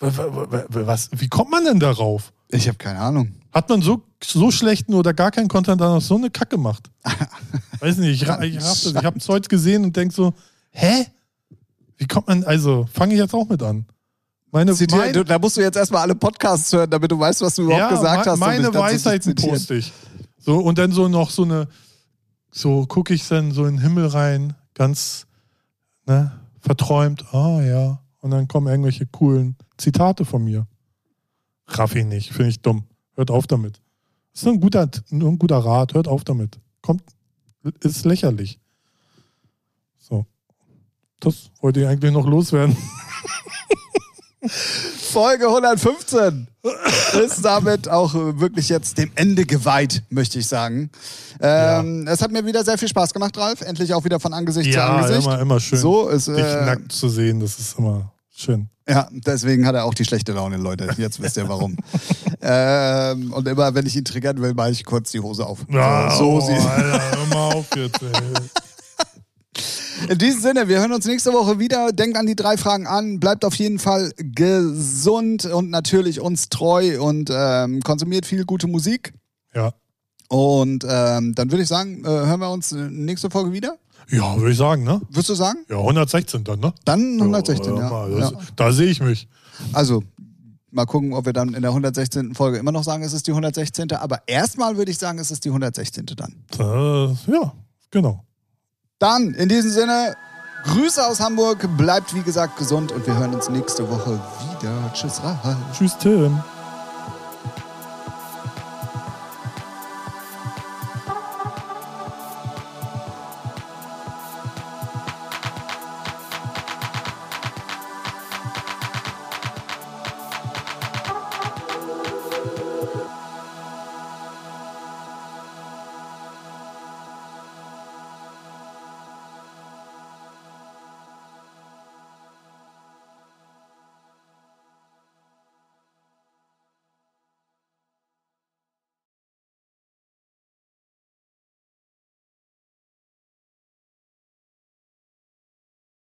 wa- wa- wa- was, wie kommt man denn darauf? Ich habe keine Ahnung. Hat man so, so schlechten oder gar keinen Content dann noch so eine Kacke gemacht? Weiß nicht, ich, ich, das. ich habe es heute gesehen und denk so, hä? Wie kommt man, also fange ich jetzt auch mit an. Meine, Zitier, mein- du, da musst du jetzt erstmal alle Podcasts hören, damit du weißt, was du überhaupt gesagt me- hast. Meine Weisheiten zitieren. poste ich. So, und dann so noch so eine, so gucke ich dann so in den Himmel rein, ganz ne, verträumt, ah ja. Und dann kommen irgendwelche coolen Zitate von mir. Raff ich nicht, finde ich dumm. Hört auf damit. Das ist nur ein guter, nur ein guter Rat, hört auf damit. Kommt, ist lächerlich. So. Das wollte ich eigentlich noch loswerden. Folge 115 ist damit auch wirklich jetzt dem Ende geweiht, möchte ich sagen. Ähm, Es hat mir wieder sehr viel Spaß gemacht, Ralf. Endlich auch wieder von Angesicht zu Ja, Angesicht. immer, immer schön. So ist Dich äh, nackt zu sehen, das ist immer schön. Ja, deswegen hat er auch die schlechte Laune, Leute. Jetzt wisst ihr warum. ähm, und immer, wenn ich ihn triggern will, mache ich kurz die Hose auf. Ja, so oh, sie. Alter, hör mal auf jetzt, ey. In diesem Sinne, wir hören uns nächste Woche wieder. Denkt an die drei Fragen an. Bleibt auf jeden Fall gesund und natürlich uns treu und ähm, konsumiert viel gute Musik. Ja. Und ähm, dann würde ich sagen, äh, hören wir uns nächste Folge wieder. Ja, würde ich sagen, ne? Würdest du sagen? Ja, 116 dann, ne? Dann 116, ja. ja. mal, ja. das, Da sehe ich mich. Also, mal gucken, ob wir dann in der 116. Folge immer noch sagen, es ist die 116. Aber erstmal würde ich sagen, es ist die 116. dann. Äh, ja, genau. Dann, in diesem Sinne, Grüße aus Hamburg. Bleibt, wie gesagt, gesund und wir hören uns nächste Woche wieder. Tschüss, Rahal. Tschüss, Tim.